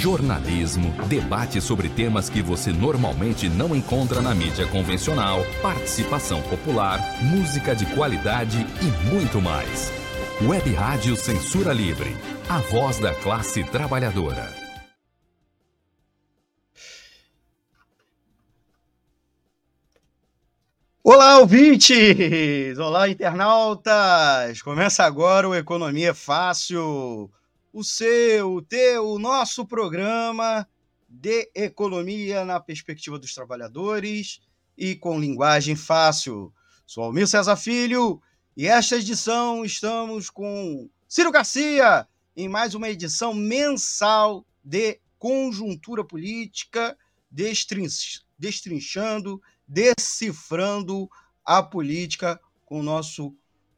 jornalismo, debate sobre temas que você normalmente não encontra na mídia convencional, participação popular, música de qualidade e muito mais. Web Rádio Censura Livre, a voz da classe trabalhadora. Olá, ouvintes! Olá, internautas! Começa agora o Economia Fácil o seu, o teu, o nosso programa de economia na perspectiva dos trabalhadores e com linguagem fácil. Sou Almir César Filho e esta edição estamos com Ciro Garcia em mais uma edição mensal de conjuntura política, destrinchando, decifrando a política com o nosso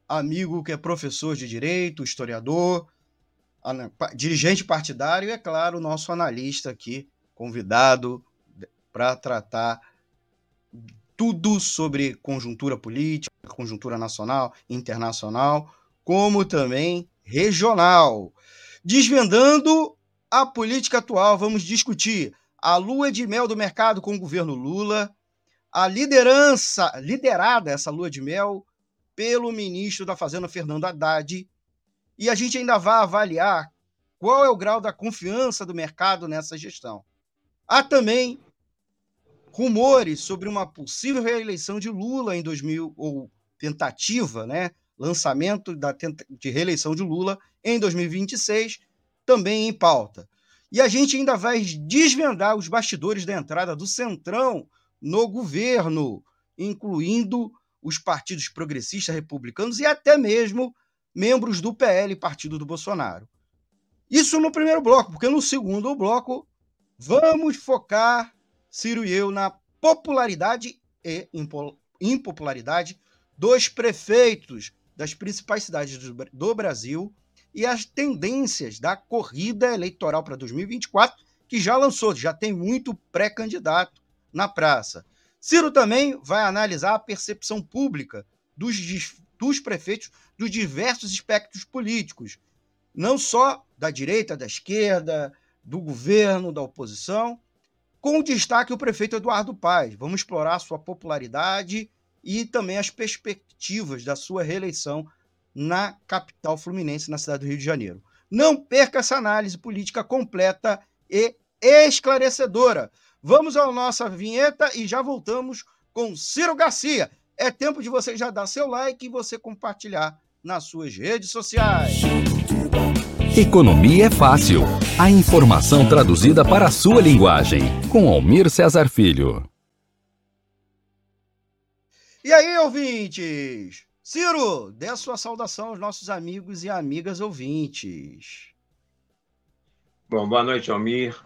amigo que é professor de direito, historiador, dirigente partidário e, é claro, o nosso analista aqui, convidado para tratar tudo sobre conjuntura política, conjuntura nacional, internacional, como também regional. Desvendando a política atual, vamos discutir a lua de mel do mercado com o governo Lula, a liderança, liderada essa lua de mel pelo ministro da Fazenda Fernando Haddad e a gente ainda vai avaliar qual é o grau da confiança do mercado nessa gestão. Há também rumores sobre uma possível reeleição de Lula em 2000 ou tentativa, né, lançamento da de reeleição de Lula em 2026, também em pauta. E a gente ainda vai desvendar os bastidores da entrada do Centrão no governo, incluindo os partidos progressistas republicanos e até mesmo membros do PL, partido do Bolsonaro. Isso no primeiro bloco, porque no segundo bloco vamos focar, Ciro e eu, na popularidade e impopularidade dos prefeitos das principais cidades do Brasil e as tendências da corrida eleitoral para 2024, que já lançou, já tem muito pré-candidato na praça. Ciro também vai analisar a percepção pública dos dos prefeitos dos diversos espectros políticos, não só da direita, da esquerda, do governo, da oposição, com destaque o prefeito Eduardo Paes. Vamos explorar sua popularidade e também as perspectivas da sua reeleição na capital fluminense, na cidade do Rio de Janeiro. Não perca essa análise política completa e esclarecedora. Vamos à nossa vinheta e já voltamos com Ciro Garcia. É tempo de você já dar seu like e você compartilhar nas suas redes sociais. Economia é fácil. A informação traduzida para a sua linguagem. Com Almir Cesar Filho. E aí, ouvintes? Ciro, dê sua saudação aos nossos amigos e amigas ouvintes. Bom, boa noite, Almir.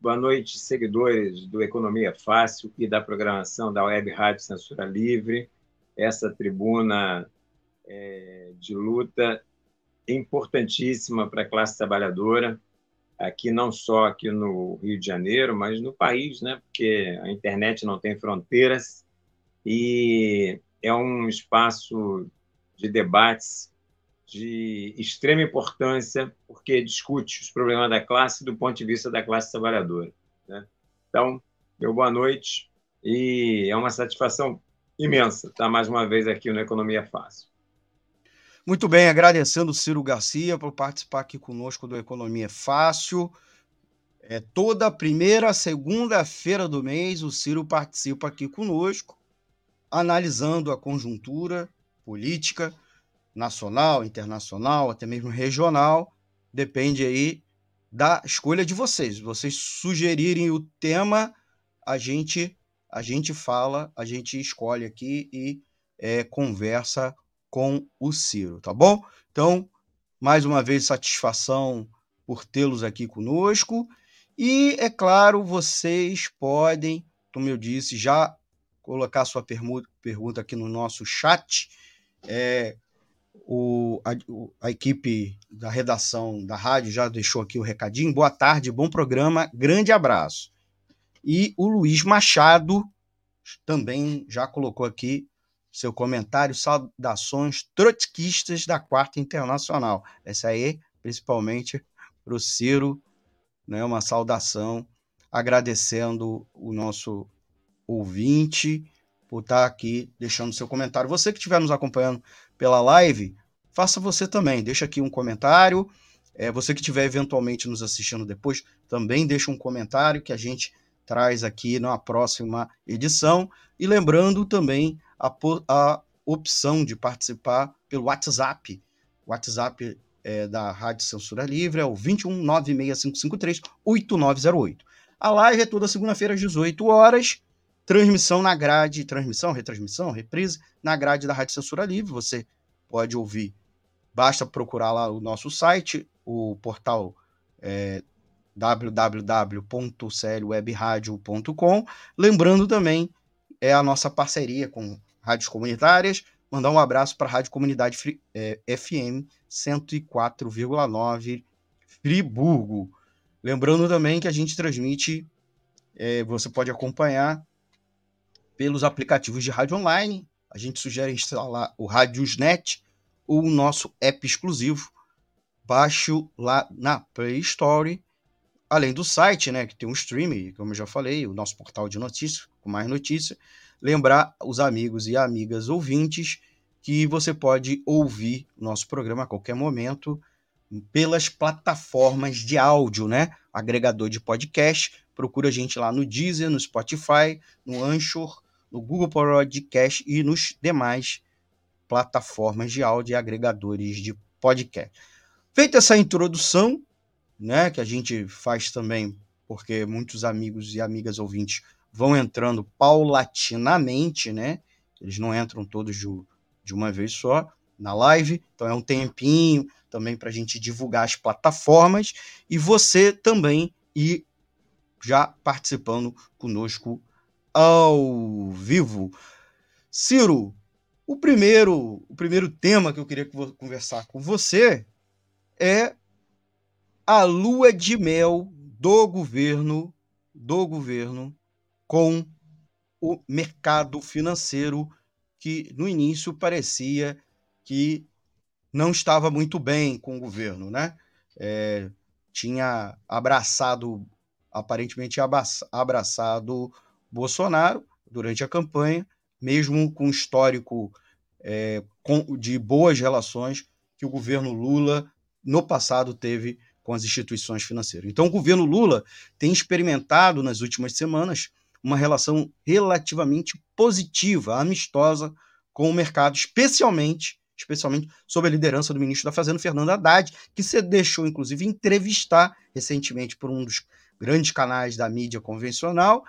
Boa noite, seguidores do Economia Fácil e da programação da Web Rádio Censura Livre essa tribuna é, de luta importantíssima para a classe trabalhadora, aqui não só aqui no Rio de Janeiro, mas no país, né? porque a internet não tem fronteiras e é um espaço de debates de extrema importância, porque discute os problemas da classe do ponto de vista da classe trabalhadora. Né? Então, meu boa noite e é uma satisfação imensa estar tá mais uma vez aqui no Economia Fácil. Muito bem, agradecendo o Ciro Garcia por participar aqui conosco do Economia Fácil. É, toda primeira, segunda-feira do mês, o Ciro participa aqui conosco, analisando a conjuntura política nacional, internacional, até mesmo regional. Depende aí da escolha de vocês. Vocês sugerirem o tema, a gente a gente fala, a gente escolhe aqui e é, conversa com o Ciro, tá bom? Então, mais uma vez, satisfação por tê-los aqui conosco. E, é claro, vocês podem, como eu disse, já colocar sua pergunta aqui no nosso chat. É, o, a, a, equipe da redação da rádio já deixou aqui o recadinho. Boa tarde, bom programa, grande abraço. E o Luiz Machado também já colocou aqui seu comentário, saudações trotskistas da Quarta Internacional. Essa aí, principalmente para o Ciro né, uma saudação, agradecendo o nosso ouvinte por estar aqui deixando seu comentário. Você que estiver nos acompanhando pela live, faça você também. Deixa aqui um comentário. É, você que estiver eventualmente nos assistindo depois, também deixa um comentário que a gente traz aqui na próxima edição. E lembrando também a, a opção de participar pelo WhatsApp. O WhatsApp é, da Rádio Censura Livre é o 21965538908. A live é toda segunda-feira às 18 horas. Transmissão na grade, transmissão, retransmissão, reprise na grade da Rádio Censura Livre. Você pode ouvir, basta procurar lá o nosso site, o portal é, www.clwebradio.com. Lembrando também, é a nossa parceria com rádios comunitárias. Mandar um abraço para a Rádio Comunidade é, FM 104,9 Friburgo. Lembrando também que a gente transmite, é, você pode acompanhar pelos aplicativos de rádio online. A gente sugere instalar o Radiosnet, o nosso app exclusivo. Baixe lá na Play Store. Além do site, né, que tem um streaming, como eu já falei, o nosso portal de notícias, com mais notícias. Lembrar os amigos e amigas ouvintes que você pode ouvir o nosso programa a qualquer momento pelas plataformas de áudio, né? Agregador de podcast. Procura a gente lá no Deezer, no Spotify, no Anchor, no Google Podcast e nos demais plataformas de áudio e agregadores de podcast. Feita essa introdução, né, que a gente faz também porque muitos amigos e amigas ouvintes vão entrando paulatinamente, né? Eles não entram todos de, de uma vez só na live, então é um tempinho também para a gente divulgar as plataformas e você também ir já participando conosco ao vivo. Ciro, o primeiro, o primeiro tema que eu queria conversar com você é a lua de mel do governo, do governo com o mercado financeiro que no início parecia que não estava muito bem com o governo, né? É, tinha abraçado, aparentemente abraçado Bolsonaro durante a campanha, mesmo com histórico é, com, de boas relações que o governo Lula no passado teve com as instituições financeiras. Então, o governo Lula tem experimentado nas últimas semanas uma relação relativamente positiva, amistosa com o mercado, especialmente especialmente sob a liderança do ministro da Fazenda, Fernando Haddad, que se deixou, inclusive, entrevistar recentemente por um dos grandes canais da mídia convencional,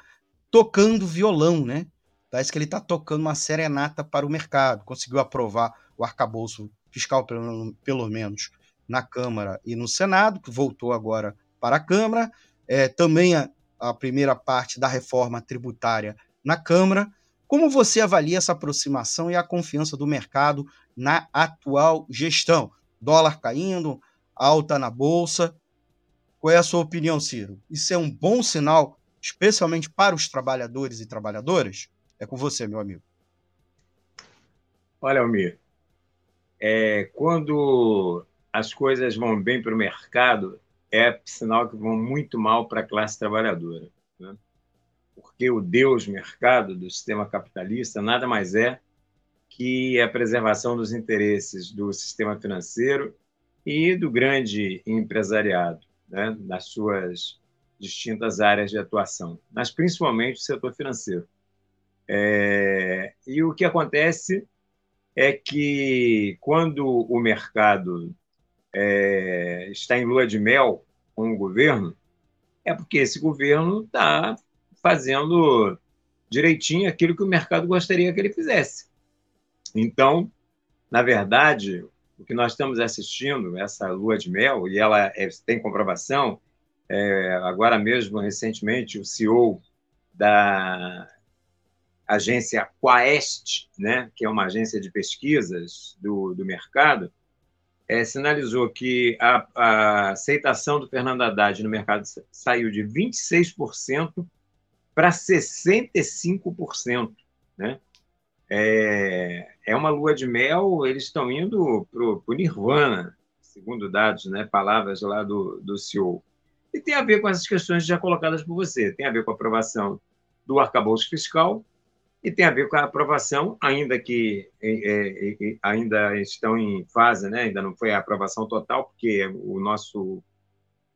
tocando violão, né? Parece que ele está tocando uma serenata para o mercado. Conseguiu aprovar o arcabouço fiscal, pelo, pelo menos, na Câmara e no Senado, que voltou agora para a Câmara. É, também a, a primeira parte da reforma tributária na Câmara. Como você avalia essa aproximação e a confiança do mercado na atual gestão? Dólar caindo, alta na bolsa. Qual é a sua opinião, Ciro? Isso é um bom sinal, especialmente para os trabalhadores e trabalhadoras? É com você, meu amigo. Olha, Almir, é, quando as coisas vão bem para o mercado, é sinal que vão muito mal para a classe trabalhadora. Né? porque o Deus mercado do sistema capitalista nada mais é que a preservação dos interesses do sistema financeiro e do grande empresariado, né, nas suas distintas áreas de atuação, mas principalmente o setor financeiro. É, e o que acontece é que quando o mercado é, está em lua de mel com o governo, é porque esse governo está fazendo direitinho aquilo que o mercado gostaria que ele fizesse. Então, na verdade, o que nós estamos assistindo, essa lua de mel, e ela é, tem comprovação, é, agora mesmo, recentemente, o CEO da agência Quaest, né, que é uma agência de pesquisas do, do mercado, é, sinalizou que a, a aceitação do Fernando Haddad no mercado saiu de 26% para 65%. Né? É, é uma lua de mel, eles estão indo para o Nirvana, segundo dados, né, palavras lá do, do CEO. E tem a ver com essas questões já colocadas por você. Tem a ver com a aprovação do arcabouço fiscal e tem a ver com a aprovação, ainda que é, é, ainda estão em fase, né? ainda não foi a aprovação total, porque o nosso,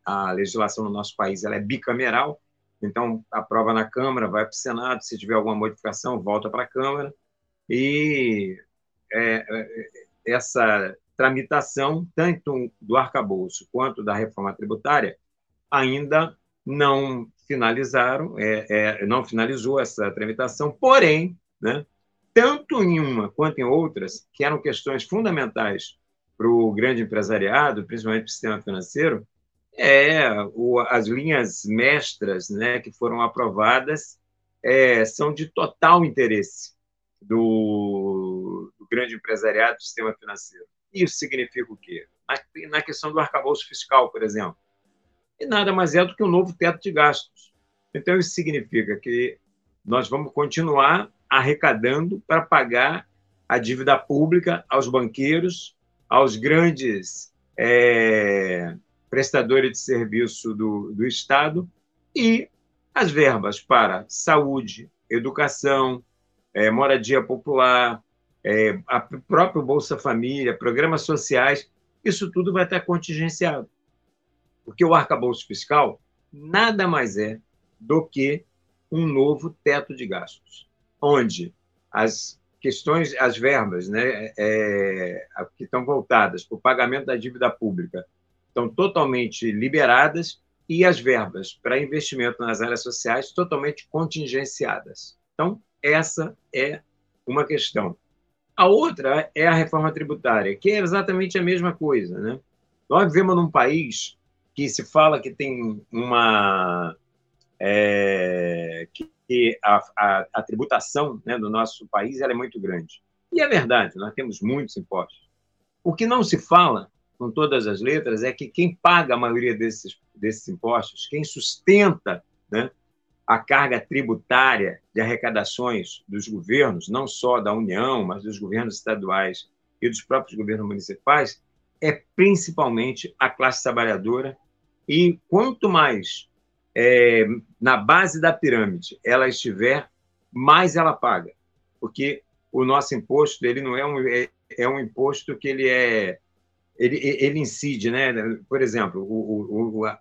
a legislação no nosso país ela é bicameral, então aprova na Câmara, vai para o Senado, se tiver alguma modificação, volta para a Câmara, e é, essa tramitação, tanto do arcabouço quanto da reforma tributária, ainda não finalizaram, é, é, não finalizou essa tramitação, porém, né, tanto em uma quanto em outras, que eram questões fundamentais para o grande empresariado, principalmente para o sistema financeiro, é o, as linhas mestras né, que foram aprovadas é, são de total interesse do, do, grande empresariado do sistema financeiro. Isso significa o quê? Na, na questão do arcabouço fiscal, por exemplo e nada mais é do que um novo teto de gastos. Então, isso significa que nós vamos continuar arrecadando para pagar a dívida pública aos banqueiros, aos grandes é, prestadores de serviço do, do Estado e as verbas para saúde, educação, é, moradia popular, é, a próprio Bolsa Família, programas sociais, isso tudo vai estar contingenciado. Porque o arcabouço fiscal nada mais é do que um novo teto de gastos, onde as questões, as verbas né, é, que estão voltadas para o pagamento da dívida pública estão totalmente liberadas e as verbas para investimento nas áreas sociais totalmente contingenciadas. Então, essa é uma questão. A outra é a reforma tributária, que é exatamente a mesma coisa. Né? Nós vivemos num país que se fala que tem uma. É, que a, a, a, tributação né, do nosso país é muito grande. E é verdade, nós temos muitos impostos. O que não se fala, com todas as letras, é que quem paga a maioria desses, desses impostos, quem sustenta né, a carga tributária de arrecadações dos governos, não só da União, mas dos governos estaduais e dos próprios governos municipais, é principalmente a classe trabalhadora e quanto mais é, na base da pirâmide ela estiver, mais ela paga. Porque o nosso imposto ele não é um, é, é um imposto que ele é ele, ele incide, né? Por exemplo, o, o, o,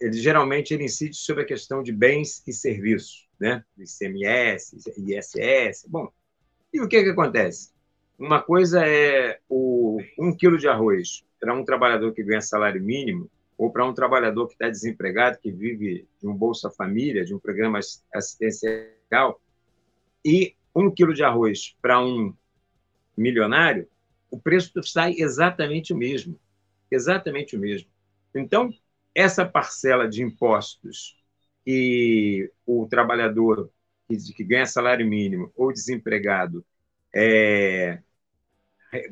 ele geralmente ele incide sobre a questão de bens e serviços, né? ICMS, ISS. Bom, e o que que acontece? Uma coisa é o um quilo de arroz para um trabalhador que ganha salário mínimo ou para um trabalhador que está desempregado, que vive de um Bolsa Família, de um programa assistencial, e um quilo de arroz para um milionário, o preço sai exatamente o mesmo. Exatamente o mesmo. Então, essa parcela de impostos que o trabalhador que, ganha salário mínimo ou desempregado é,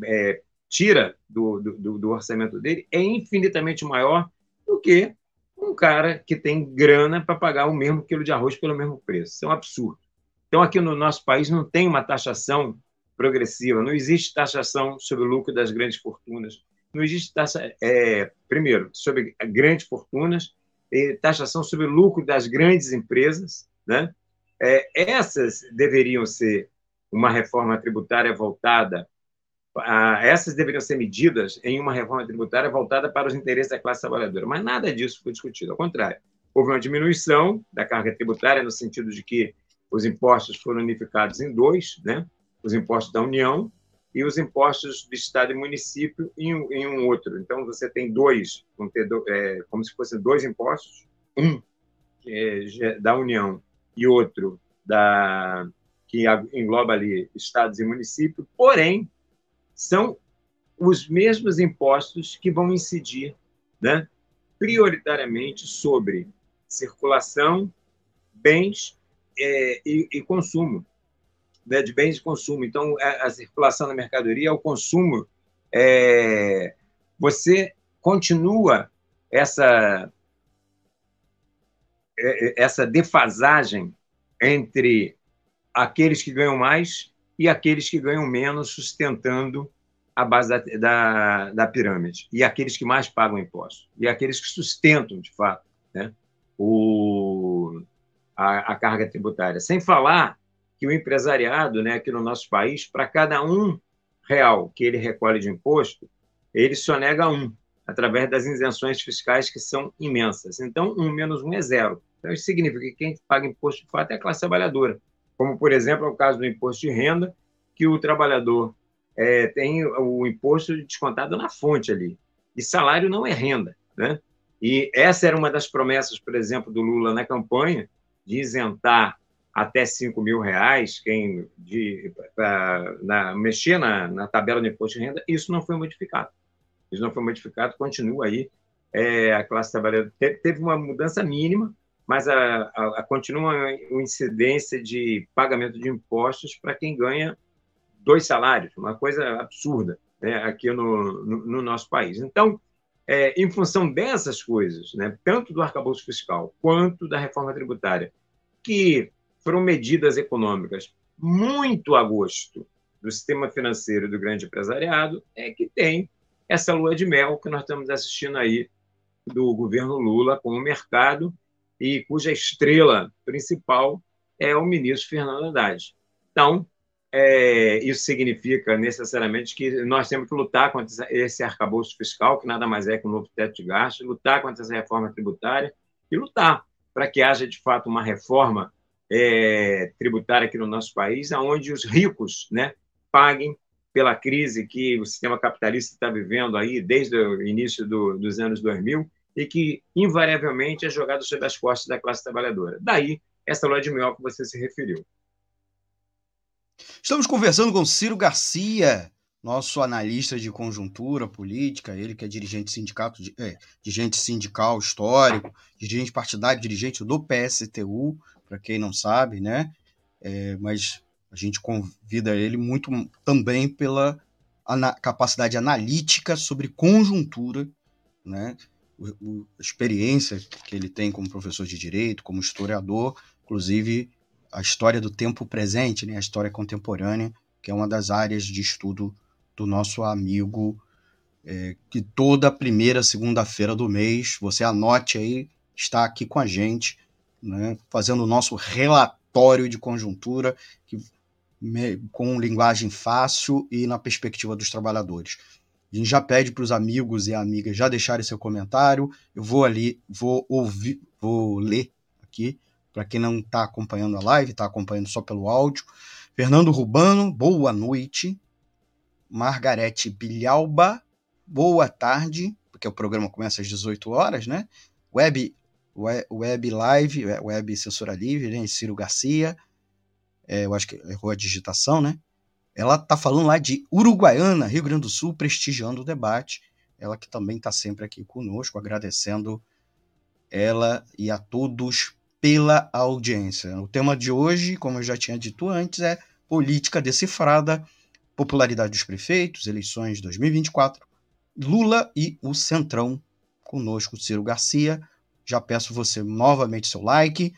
é, tira do, do, do orçamento dele é infinitamente maior do que um cara que tem grana para pagar o mesmo quilo de arroz pelo mesmo preço. Isso é um absurdo. Então, aqui no nosso país não tem uma taxação progressiva, não existe taxação sobre o lucro das grandes fortunas, não existe taxa, é, primeiro, sobre grandes fortunas, taxação sobre o lucro das grandes empresas, né? É, essas deveriam ser uma reforma tributária voltada ah, essas deveriam ser medidas em uma reforma tributária voltada para os interesses da classe trabalhadora. Mas nada disso foi discutido. Ao contrário, houve uma diminuição da carga tributária no sentido de que os impostos foram unificados em dois, né? os impostos da União e os impostos do Estado e município em, em um outro. Então, você tem dois, é, como se fossem dois impostos, um é da União e outro da que engloba ali estados e municípios, porém, são os mesmos impostos que vão incidir né, prioritariamente sobre circulação, bens é, e, e, consumo, né, de bens de consumo. Então, a, a circulação da mercadoria, o consumo, é, você continua essa, é, é, essa defasagem entre aqueles que ganham mais e aqueles que ganham menos sustentando a base da, da, da pirâmide, e aqueles que mais pagam impostos, e aqueles que sustentam, de fato, né, o, a, a, carga tributária. Sem falar que o empresariado, né, aqui no nosso país, para cada um real que ele recolhe de imposto, ele só nega um, através das isenções fiscais que são imensas. Então, um menos um é zero. Então, isso significa que quem paga imposto de fato é a classe trabalhadora. Como, por exemplo, é o caso do imposto de renda, que o trabalhador é, tem o imposto descontado na fonte ali. E salário não é renda. Né? E essa era uma das promessas, por exemplo, do Lula na campanha, de isentar até 5 mil reais quem de, pra, na, mexer na, na tabela de imposto de renda. Isso não foi modificado. Isso não foi modificado, continua aí. É, a classe trabalhadora teve uma mudança mínima, mas a, a, a continua uma incidência de pagamento de impostos para quem ganha dois salários, uma coisa absurda né, aqui no, no, no, nosso país. Então, é, em função dessas coisas, né, tanto do arcabouço fiscal quanto da reforma tributária, que foram medidas econômicas muito a gosto do sistema financeiro do grande empresariado, é que tem essa lua de mel que nós estamos assistindo aí do governo Lula com o mercado e cuja estrela principal é o ministro Fernando Haddad. Então, é, isso significa necessariamente que nós temos que lutar contra esse arcabouço fiscal, que nada mais é que um novo teto de gastos, lutar contra essa reforma tributária e lutar para que haja, de fato, uma reforma é, tributária aqui no nosso país, onde os ricos né, paguem pela crise que o sistema capitalista está vivendo aí desde o início do, dos anos 2000 e que, invariavelmente, é jogado sobre as costas da classe trabalhadora. Daí, essa lua de mel que você se referiu. Estamos conversando com Ciro Garcia, nosso analista de conjuntura política, ele que é dirigente sindicato, é, dirigente sindical histórico, dirigente partidário, dirigente do PSTU, para quem não sabe, né? É, mas a gente convida ele muito também pela capacidade analítica sobre conjuntura, né? O, a experiência que ele tem como professor de direito, como historiador, inclusive a história do tempo presente, né, a história contemporânea, que é uma das áreas de estudo do nosso amigo, é, que toda primeira segunda-feira do mês, você anote aí, está aqui com a gente, né, fazendo o nosso relatório de conjuntura, que, com linguagem fácil e na perspectiva dos trabalhadores. A gente já pede para os amigos e amigas já deixarem seu comentário. Eu vou ali, vou ouvir, vou ler aqui para quem não está acompanhando a live, está acompanhando só pelo áudio. Fernando Rubano, boa noite. Margarete Bilhalba, boa tarde, porque o programa começa às 18 horas, né? Web, web Live, Web Censura Livre, né? Ciro Garcia, é, eu acho que errou a digitação, né? Ela tá falando lá de Uruguaiana, Rio Grande do Sul, prestigiando o debate. Ela que também está sempre aqui conosco, agradecendo ela e a todos pela audiência. O tema de hoje, como eu já tinha dito antes, é política decifrada, popularidade dos prefeitos, eleições 2024, Lula e o Centrão. Conosco, Ciro Garcia. Já peço você novamente seu like.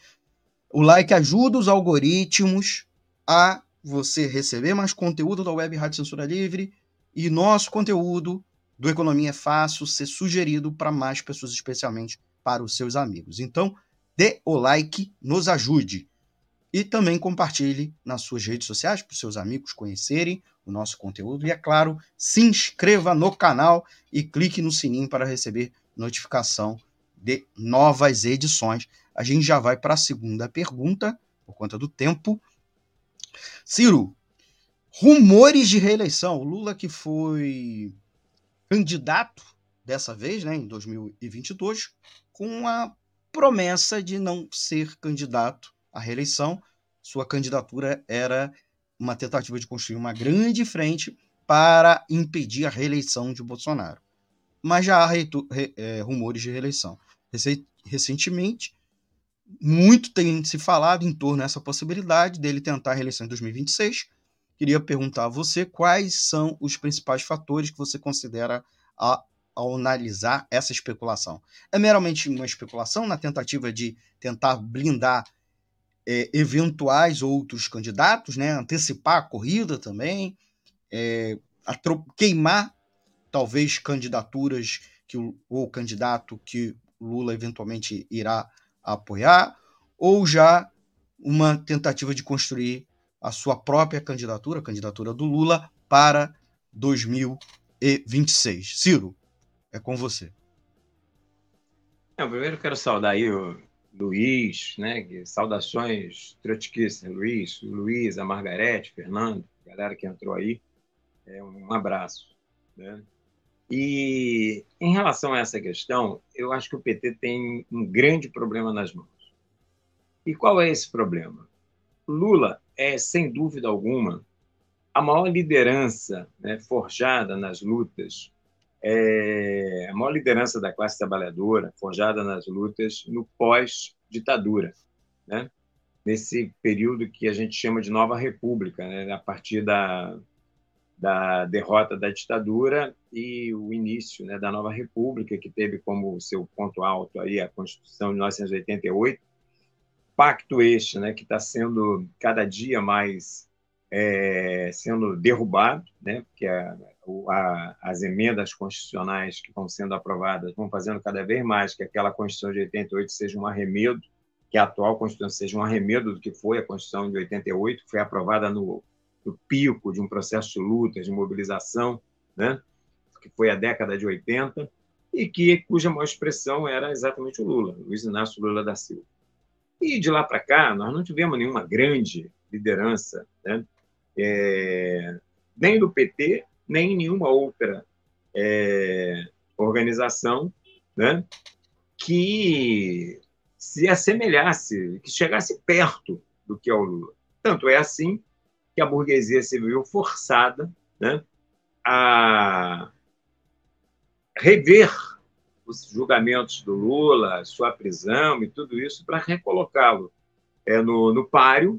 O like ajuda os algoritmos a você receber mais conteúdo da Web Rádio Censura Livre e nosso conteúdo do Economia é Fácil ser sugerido para mais pessoas, especialmente para os seus amigos. Então, dê o like, nos ajude. E também compartilhe nas suas redes sociais para os seus amigos conhecerem o nosso conteúdo. E, é claro, se inscreva no canal e clique no sininho para receber notificação de novas edições. A gente já vai para a segunda pergunta, por conta do tempo. Ciro, rumores de reeleição. O Lula que foi candidato dessa vez, né, em 2022, com a promessa de não ser candidato à reeleição. Sua candidatura era uma tentativa de construir uma grande frente para impedir a reeleição de Bolsonaro. Mas já há re, é, rumores de reeleição. Recentemente, muito tem se falado em torno dessa possibilidade dele tentar a reeleição em 2026. Queria perguntar a você quais são os principais fatores que você considera a ao analisar essa especulação. É meramente uma especulação na tentativa de tentar blindar é, eventuais outros candidatos, né? antecipar a corrida também, é, queimar talvez candidaturas que o, ou candidato que Lula eventualmente irá apoiar, ou já uma tentativa de construir a sua própria candidatura, a candidatura do Lula, para 2026. Ciro, é com você. É, primeiro quero saudar aí o Luiz, né? Saudações trotskistas, Luiz, Luiz, a Margarete, Fernando, galera que entrou aí. É, um abraço. Né? E em relação a essa questão, eu acho que o PT tem um grande problema nas mãos. E qual é esse problema? Lula é, sem dúvida alguma, a maior liderança né, forjada nas lutas, é, a maior liderança da classe trabalhadora forjada nas lutas no pós-ditadura, né? nesse período que a gente chama de Nova República, né? a partir da, da derrota da ditadura e o início né, da Nova República, que teve como seu ponto alto aí a Constituição de 1988, pacto este, né, que está sendo cada dia mais é, sendo derrubado, né, porque a, a, as emendas constitucionais que vão sendo aprovadas vão fazendo cada vez mais que aquela Constituição de 88 seja um arremedo, que a atual Constituição seja um arremedo do que foi a Constituição de 88, que foi aprovada no do pico de um processo de luta, de mobilização, né? que foi a década de 80, e que cuja maior expressão era exatamente o Lula, Luiz Inácio Lula da Silva. E de lá para cá, nós não tivemos nenhuma grande liderança, né? é, nem do PT, nem nenhuma outra é, organização né? que se assemelhasse, que chegasse perto do que é o Lula. Tanto é assim que a burguesia se viu forçada né, a rever os julgamentos do Lula, sua prisão e tudo isso para recolocá-lo é, no, no páreo,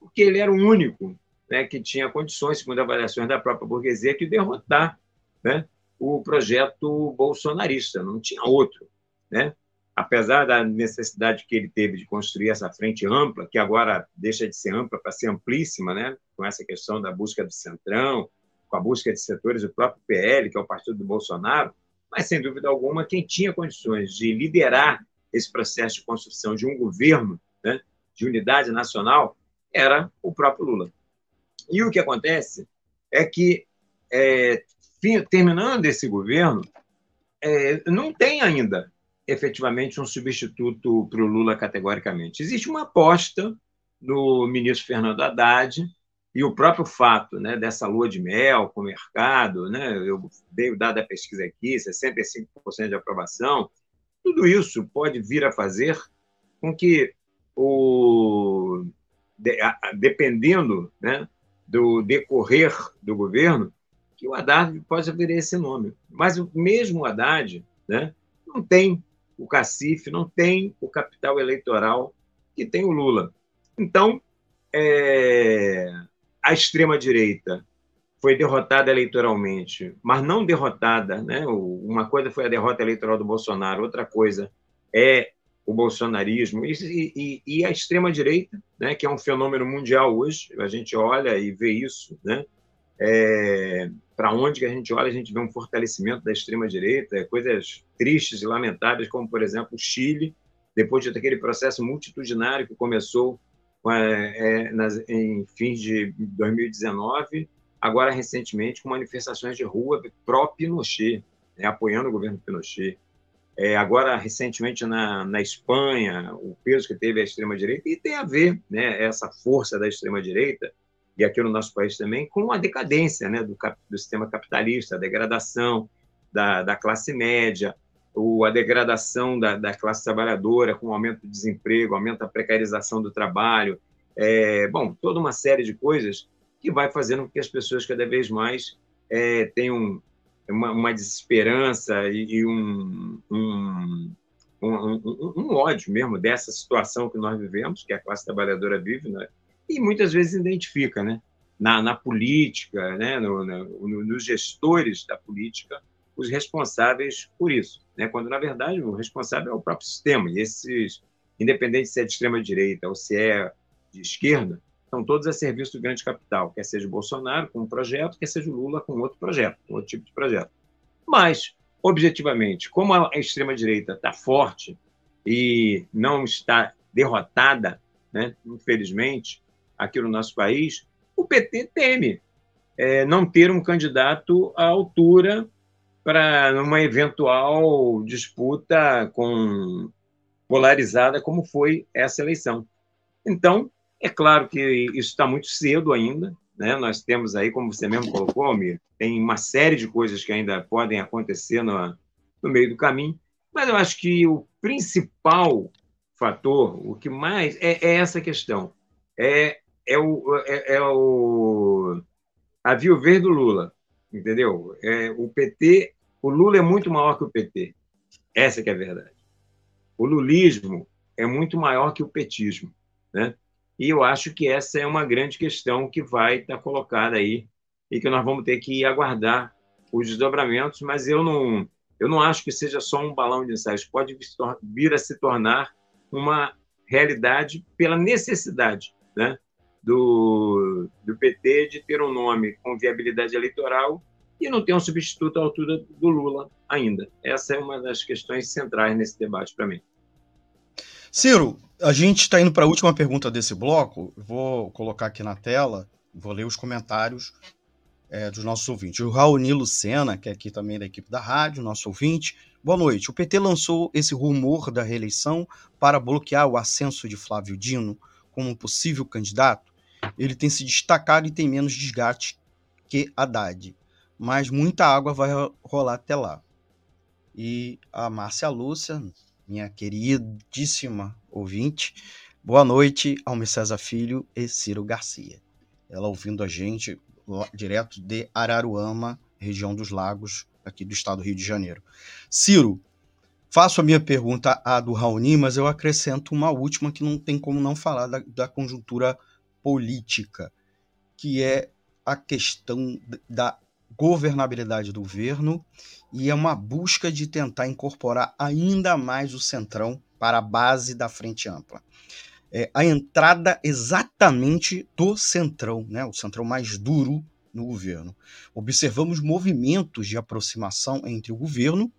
porque ele era o único né, que tinha condições, segundo avaliações da própria burguesia, de derrotar né, o projeto bolsonarista, não tinha outro. Né? Apesar da necessidade que ele teve de construir essa frente ampla, que agora deixa de ser ampla para ser amplíssima, né? com essa questão da busca do centrão, com a busca de setores do próprio PL, que é o partido do Bolsonaro, mas, sem dúvida alguma, quem tinha condições de liderar esse processo de construção de um governo né, de unidade nacional era o próprio Lula. E o que acontece é que, é, terminando esse governo, é, não tem ainda efetivamente um substituto para o Lula categoricamente. Existe uma aposta no ministro Fernando Haddad e o próprio fato né, dessa lua de mel com o mercado, né, eu dei o dado da pesquisa aqui, 65% de aprovação, tudo isso pode vir a fazer com que, o, dependendo né, do decorrer do governo, que o Haddad possa vir esse nome. Mas mesmo o Haddad né, não tem o cacife, não tem o capital eleitoral que tem o Lula. Então, é, a extrema-direita foi derrotada eleitoralmente, mas não derrotada. Né? Uma coisa foi a derrota eleitoral do Bolsonaro, outra coisa é o bolsonarismo e, e, e a extrema-direita, né? que é um fenômeno mundial hoje, a gente olha e vê isso, né? É, para onde que a gente olha, a gente vê um fortalecimento da extrema-direita, coisas tristes e lamentáveis, como, por exemplo, o Chile, depois de aquele processo multitudinário que começou é, nas, em fins de 2019, agora recentemente com manifestações de rua pró-Pinochet, né, apoiando o governo Pinochet. É, agora, recentemente, na, na Espanha, o peso que teve a extrema-direita, e tem a ver né, essa força da extrema-direita e aqui no nosso país também, com a decadência né, do, do sistema capitalista, a degradação da, da classe média, o, a degradação da, da, classe trabalhadora, com o aumento do desemprego, aumento da precarização do trabalho, é, bom, toda uma série de coisas que vai fazendo com que as pessoas cada vez mais é, tenham uma, uma desesperança e, e um, um, um, um, ódio mesmo dessa situação que nós vivemos, que a classe trabalhadora vive, né? E muitas vezes identifica, né? Na, na política, né? No, no, nos gestores da política, os responsáveis por isso, né? Quando na verdade o responsável é o próprio sistema. E esses, independente se é de extrema direita ou se é de esquerda, estão todos a serviço do grande capital, quer seja o Bolsonaro com um projeto, quer seja o Lula com outro projeto, com outro tipo de projeto. Mas objetivamente, como a extrema-direita está forte e não está derrotada, né, infelizmente, aqui no nosso país, o PT teme é, não ter um candidato à altura para uma eventual disputa com polarizada como foi essa eleição. Então, é claro que isso está muito cedo ainda, né? Nós temos aí, como você mesmo colocou, Almir, tem uma série de coisas que ainda podem acontecer no, no meio do caminho, mas eu acho que o principal fator, o que mais é, é essa questão, é, é, o, é, é o a verde do Lula, entendeu? É, o PT, o Lula é muito maior que o PT, essa que é a verdade. O lulismo é muito maior que o petismo, né? E eu acho que essa é uma grande questão que vai estar colocada aí e que nós vamos ter que aguardar os desdobramentos, mas eu não, eu não acho que seja só um balão de ensaios, pode vir a se tornar uma realidade pela necessidade né, do, do PT de ter um nome com viabilidade eleitoral e não ter um substituto à altura do Lula ainda. Essa é uma das questões centrais nesse debate para mim. Ciro, a gente está indo para a última pergunta desse bloco. Vou colocar aqui na tela, vou ler os comentários é, dos nossos ouvintes. O Raoni Lucena, que é aqui também da equipe da rádio, nosso ouvinte. Boa noite. O PT lançou esse rumor da reeleição para bloquear o ascenso de Flávio Dino como possível candidato. Ele tem se destacado e tem menos desgaste que Haddad. Mas muita água vai rolar até lá. E a Márcia Lúcia, minha queridíssima ouvinte. Boa noite, Almir César Filho e Ciro Garcia. Ela ouvindo a gente direto de Araruama, região dos Lagos, aqui do estado do Rio de Janeiro. Ciro, faço a minha pergunta à do Raoni, mas eu acrescento uma última que não tem como não falar da, da conjuntura política, que é a questão da governabilidade do governo e é uma busca de tentar incorporar ainda mais o Centrão para a base da Frente Ampla. É a entrada exatamente do Centrão, né, o Centrão mais duro no governo. Observamos movimentos de aproximação entre o governo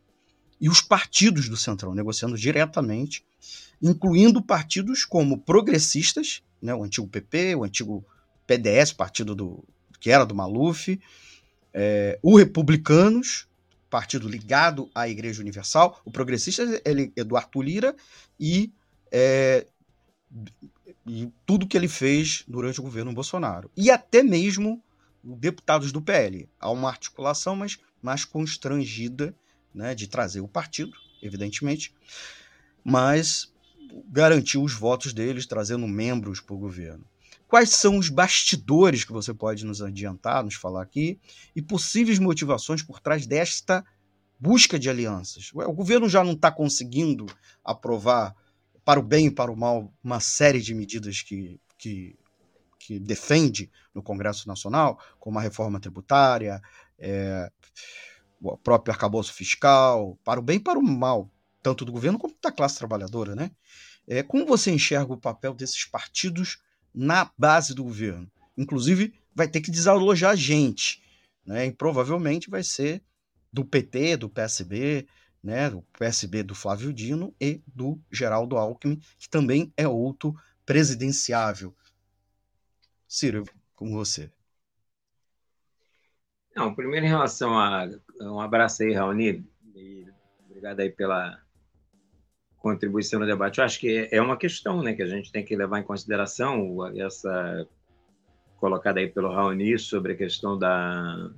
e os partidos do Centrão, negociando diretamente, incluindo partidos como progressistas, né, o antigo PP, o antigo PDS, partido do que era do Maluf, é, o Republicanos, partido ligado à Igreja Universal, o Progressista é do Arthur Lira e, é, e tudo que ele fez durante o governo Bolsonaro. E até mesmo deputados do PL. Há uma articulação, mas mais constrangida né, de trazer o partido, evidentemente, mas garantiu os votos deles, trazendo membros para o governo. Quais são os bastidores que você pode nos adiantar, nos falar aqui, e possíveis motivações por trás desta busca de alianças? O governo já não está conseguindo aprovar, para o bem e para o mal, uma série de medidas que, que, que defende no Congresso Nacional, como a reforma tributária, é, o próprio arcabouço fiscal, para o bem e para o mal, tanto do governo como da classe trabalhadora, né? É, como você enxerga o papel desses partidos na base do governo. Inclusive, vai ter que desalojar gente, né? E provavelmente vai ser do PT, do PSB, né? Do PSB do Flávio Dino e do Geraldo Alckmin, que também é outro presidenciável. Ciro, com você. Não, primeiro em relação a um abraço aí, Raoni, e obrigado aí pela contribuição no debate. Eu acho que é uma questão né, que a gente tem que levar em consideração, essa colocada aí pelo Raoni sobre a questão da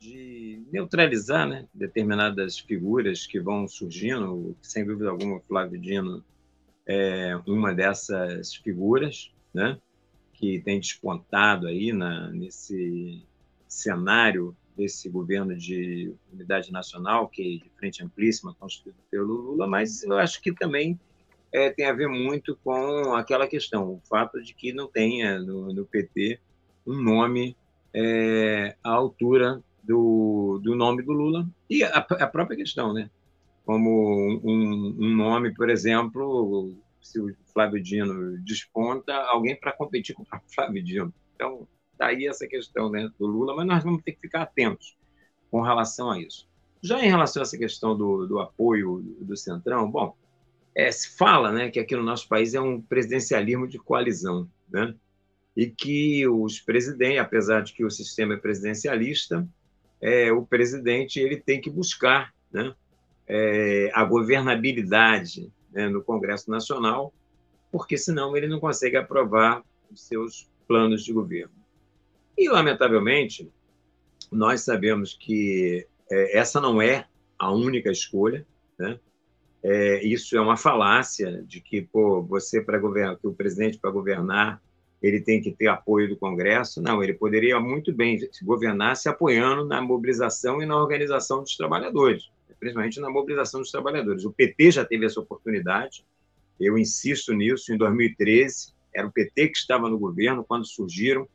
de neutralizar né, determinadas figuras que vão surgindo, sem dúvida alguma, o Flávio Dino é uma dessas figuras, né, que tem despontado aí na, nesse cenário desse governo de unidade nacional, que é de frente amplíssima, constituído pelo Lula, mas eu acho que também é, tem a ver muito com aquela questão, o fato de que não tenha no, no PT um nome é, à altura do, do nome do Lula e a, a própria questão, né? Como um, um, nome, por exemplo, se o Flávio Dino desponta, alguém para competir com o Flávio Dino. Então, Está aí essa questão né, do Lula, mas nós vamos ter que ficar atentos com relação a isso. Já em relação a essa questão do, do apoio do Centrão, bom, é, se fala né, que aqui no nosso país é um presidencialismo de coalizão, né? e que os presidentes, apesar de que o sistema é presidencialista, é, o presidente ele tem que buscar né, é, a governabilidade né, no Congresso Nacional, porque senão ele não consegue aprovar os seus planos de governo. E, lamentavelmente, nós sabemos que é, essa não é a única escolha, né? É, isso é uma falácia de que pô, você para governar, que o presidente para governar ele tem que ter apoio do Congresso. Não, ele poderia muito bem governar se apoiando na mobilização e na organização dos trabalhadores, principalmente na mobilização dos trabalhadores. O PT já teve essa oportunidade, eu insisto nisso, em 2013, era o PT que estava no governo quando surgiram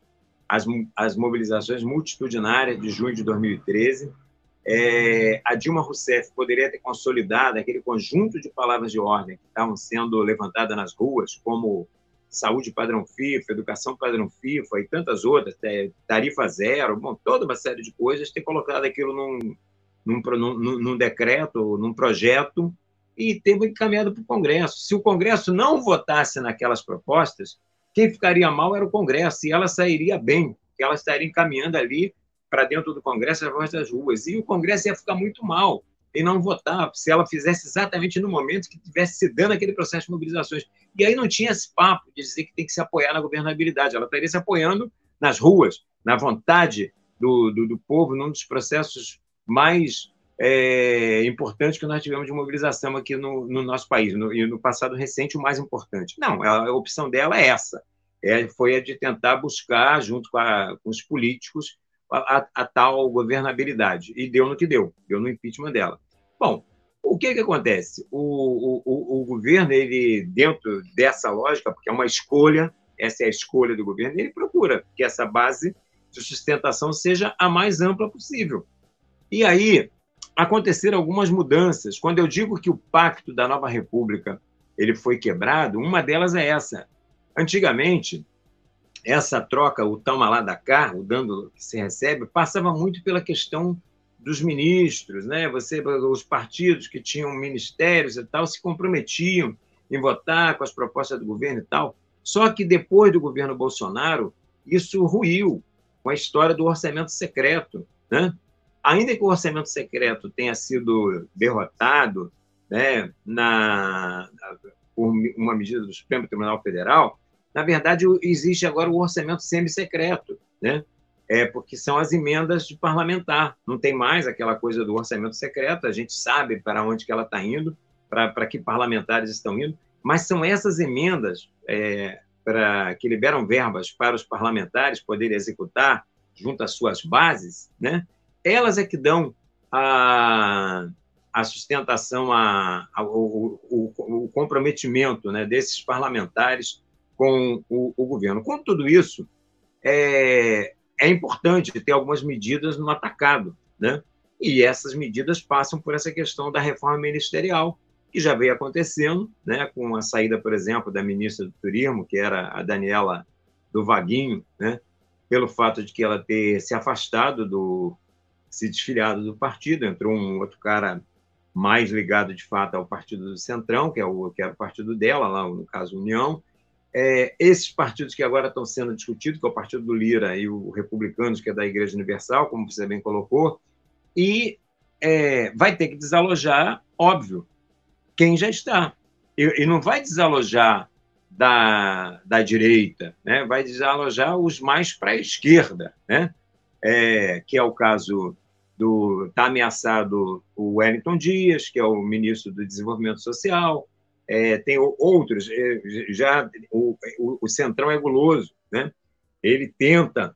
as, as mobilizações multitudinárias de junho de 2013. É, a Dilma Rousseff poderia ter consolidado aquele conjunto de palavras de ordem que estavam sendo levantadas nas ruas, como saúde padrão FIFA, educação padrão FIFA e tantas outras, tarifa zero, bom, toda uma série de coisas, ter colocado aquilo num, num, num, num decreto, num projeto e ter encaminhado para o Congresso. Se o Congresso não votasse naquelas propostas, quem ficaria mal era o Congresso e ela sairia bem, que ela estaria encaminhando ali para dentro do Congresso as vozes das ruas. E o Congresso ia ficar muito mal e não votar, se ela fizesse exatamente no momento que tivesse se dando aquele processo de mobilizações. E aí não tinha esse papo de dizer que tem que se apoiar na governabilidade, ela estaria se apoiando nas ruas, na vontade do, do, do povo, num dos processos mais é, importantes que nós tivemos de mobilização aqui no, no nosso país, no, e no passado recente, o mais importante. Não, a, a opção dela é essa, é, foi a de tentar buscar, junto com, a, com os políticos, a, a, a, tal governabilidade. E deu no que deu, deu no impeachment dela. Bom, o que, que acontece? O, o, o, governo, ele, dentro dessa lógica, porque é uma escolha, essa é a escolha do governo, ele procura que essa base de sustentação seja a mais ampla possível. E aí aconteceram algumas mudanças. Quando eu digo que o pacto da nova república ele foi quebrado, uma delas é essa. Antigamente, essa troca, o toma lá da cá, o dando que se recebe, passava muito pela questão dos ministros, né? Você, os partidos que tinham ministérios e tal se comprometiam em votar com as propostas do governo e tal. Só que depois do governo Bolsonaro, isso ruiu com a história do orçamento secreto, né? Ainda que o orçamento secreto tenha sido derrotado, né, na por uma medida do Supremo Tribunal Federal, na verdade, existe agora o orçamento semi-secreto, né? É porque são as emendas de parlamentar. Não tem mais aquela coisa do orçamento secreto, a gente sabe para onde que ela está indo, para que parlamentares estão indo, mas são essas emendas é, para que liberam verbas para os parlamentares poderem executar junto às suas bases, né? Elas é que dão a, a sustentação, a, a o, o, o, comprometimento né, desses parlamentares com o, o governo. Com tudo isso, é, é importante ter algumas medidas no atacado, né? E essas medidas passam por essa questão da reforma ministerial, que já veio acontecendo, né, com a saída, por exemplo, da ministra do Turismo, que era a Daniela do Vaguinho, né, pelo fato de que ela ter se afastado do se desfiliado do partido, entrou um outro cara mais ligado de fato ao partido do Centrão, que é o que era o partido dela lá, no caso União, é, esses partidos que agora estão sendo discutidos, que é o Partido do Lira e o Republicanos, que é da Igreja Universal, como você bem colocou, e é, vai ter que desalojar, óbvio, quem já está. E, e não vai desalojar da, da direita, né? vai desalojar os mais para a esquerda, né? É, que é o caso do. Está ameaçado o Wellington Dias, que é o ministro do Desenvolvimento Social, é, tem outros, é, já o, o, o, Centrão é guloso, né? ele tenta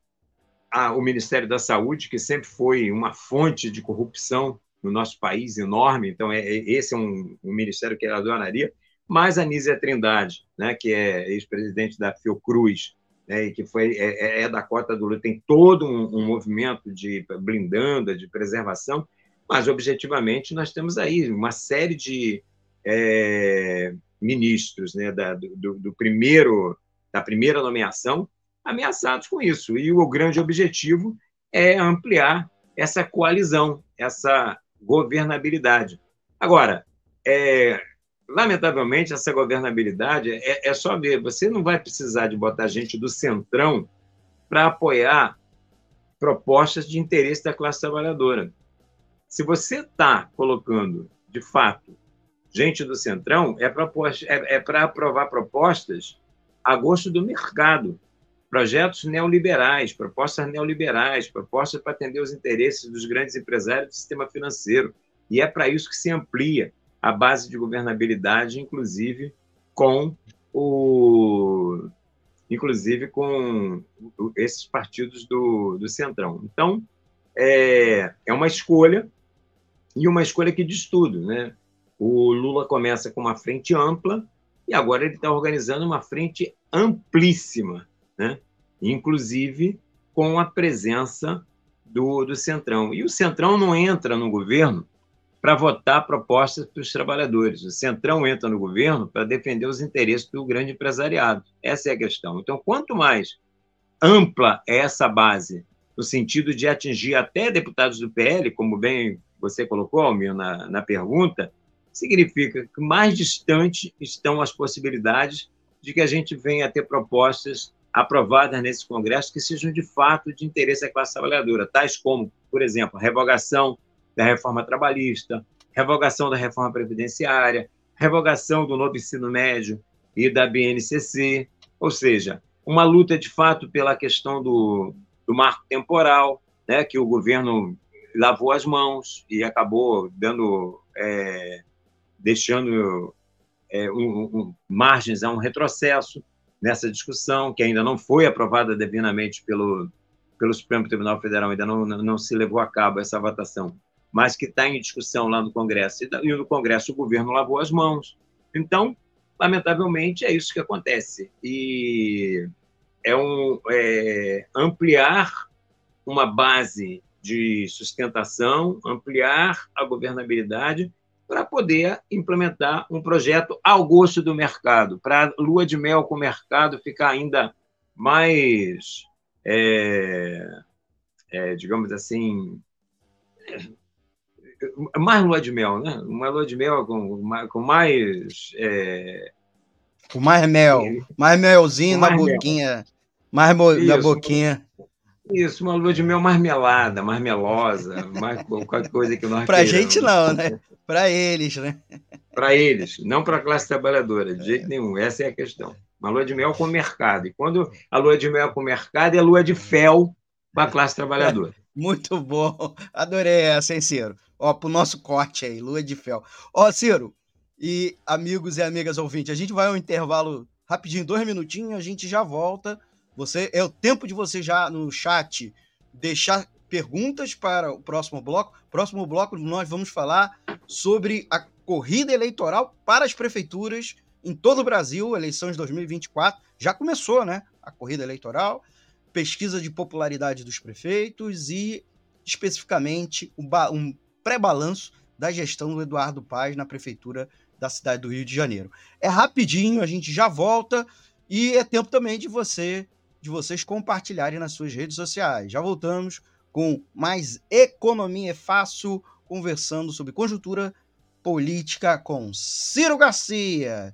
a, o Ministério da Saúde, que sempre foi uma fonte de corrupção no nosso país enorme, então é, é esse é um, um, ministério que ele adoraria, mas a Nízia Trindade, né, que é ex-presidente da Fiocruz, né, e que foi, é, é, é da cota do Lula, tem todo um, um movimento de blindanda, de preservação, mas objetivamente nós temos aí uma série de é, ministros né, da, do, do, primeiro, da primeira nomeação ameaçados com isso. E o grande objetivo é ampliar essa coalizão, essa governabilidade. Agora, é, lamentavelmente, essa governabilidade é, é, só ver. Você não vai precisar de botar gente do centrão para apoiar propostas de interesse da classe trabalhadora. Se você está colocando, de fato, gente do centrão, é para é, é aprovar propostas a gosto do mercado, projetos neoliberais, propostas neoliberais, propostas para atender os interesses dos grandes empresários do sistema financeiro. E é para isso que se amplia a base de governabilidade, inclusive com o inclusive com esses partidos do, do Centrão. Então, é, é uma escolha, e uma escolha que diz tudo. Né? O Lula começa com uma frente ampla, e agora ele está organizando uma frente amplíssima, né? inclusive com a presença do, do Centrão. E o Centrão não entra no governo para votar propostas para os trabalhadores. O Centrão entra no governo para defender os interesses do grande empresariado. Essa é a questão. Então, quanto mais ampla é essa base, no sentido de atingir até deputados do PL, como bem você colocou, Almir, na, na pergunta, significa que mais distante estão as possibilidades de que a gente venha a ter propostas aprovadas nesse Congresso que sejam de fato de interesse da classe trabalhadora, tais como, por exemplo, a revogação da reforma trabalhista, revogação da reforma previdenciária, revogação do novo ensino médio e da BNCC, ou seja, uma luta de fato pela questão do, do marco temporal, né, que o governo lavou as mãos e acabou dando, é, deixando é, um, um, margens a um retrocesso nessa discussão, que ainda não foi aprovada devidamente pelo, pelo Supremo Tribunal Federal, ainda não, não se levou a cabo essa votação mas que está em discussão lá no Congresso. E no Congresso o governo lavou as mãos. Então, lamentavelmente, é isso que acontece. E é, um, é ampliar uma base de sustentação, ampliar a governabilidade para poder implementar um projeto ao gosto do mercado, para a lua de mel com o mercado ficar ainda mais, é, é, digamos assim, mais lua de mel, né? Uma lua de mel com, com mais. É... Com mais mel. Mais melzinho mais na mel. boquinha. Mais mo... na boquinha. Isso, uma lua de mel mais melada, mais melosa, mais qualquer coisa que nós Pra queiramos. gente não, né? Para eles, né? Para eles, não para a classe trabalhadora, de jeito nenhum. Essa é a questão. Uma lua de mel com o mercado. E quando a lua de mel com o mercado, é lua de fel para a classe trabalhadora. Muito bom. Adorei essa, hein, Ciro? Ó, pro nosso corte aí, lua de fel. Ó, Ciro, e amigos e amigas ouvintes, a gente vai ao intervalo rapidinho, dois minutinhos, a gente já volta. Você É o tempo de você já no chat deixar perguntas para o próximo bloco. Próximo bloco nós vamos falar sobre a corrida eleitoral para as prefeituras em todo o Brasil, eleições de 2024. Já começou, né? A corrida eleitoral, pesquisa de popularidade dos prefeitos e especificamente um pré-balanço da gestão do Eduardo Paz na prefeitura da cidade do Rio de Janeiro. É rapidinho, a gente já volta e é tempo também de você de vocês compartilharem nas suas redes sociais. Já voltamos com mais Economia é Fácil, conversando sobre conjuntura política com Ciro Garcia.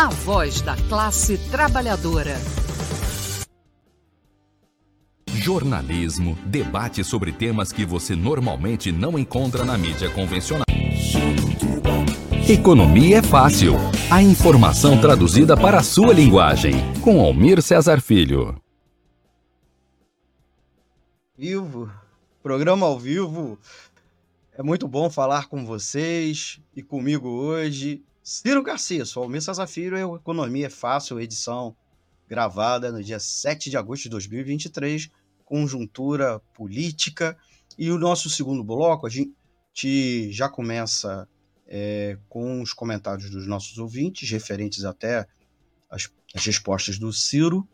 A voz da classe trabalhadora. Jornalismo, debate sobre temas que você normalmente não encontra na mídia convencional. Economia é fácil. A informação traduzida para a sua linguagem. Com Almir Cesar Filho. Vivo, programa ao vivo. É muito bom falar com vocês e comigo hoje. Ciro Garcia, sou Almir Cesar Filho, Economia é Fácil, edição gravada no dia 7 de agosto de 2023, conjuntura política. E o nosso segundo bloco, a gente já começa é, com os comentários dos nossos ouvintes, referentes até às, às respostas do Ciro.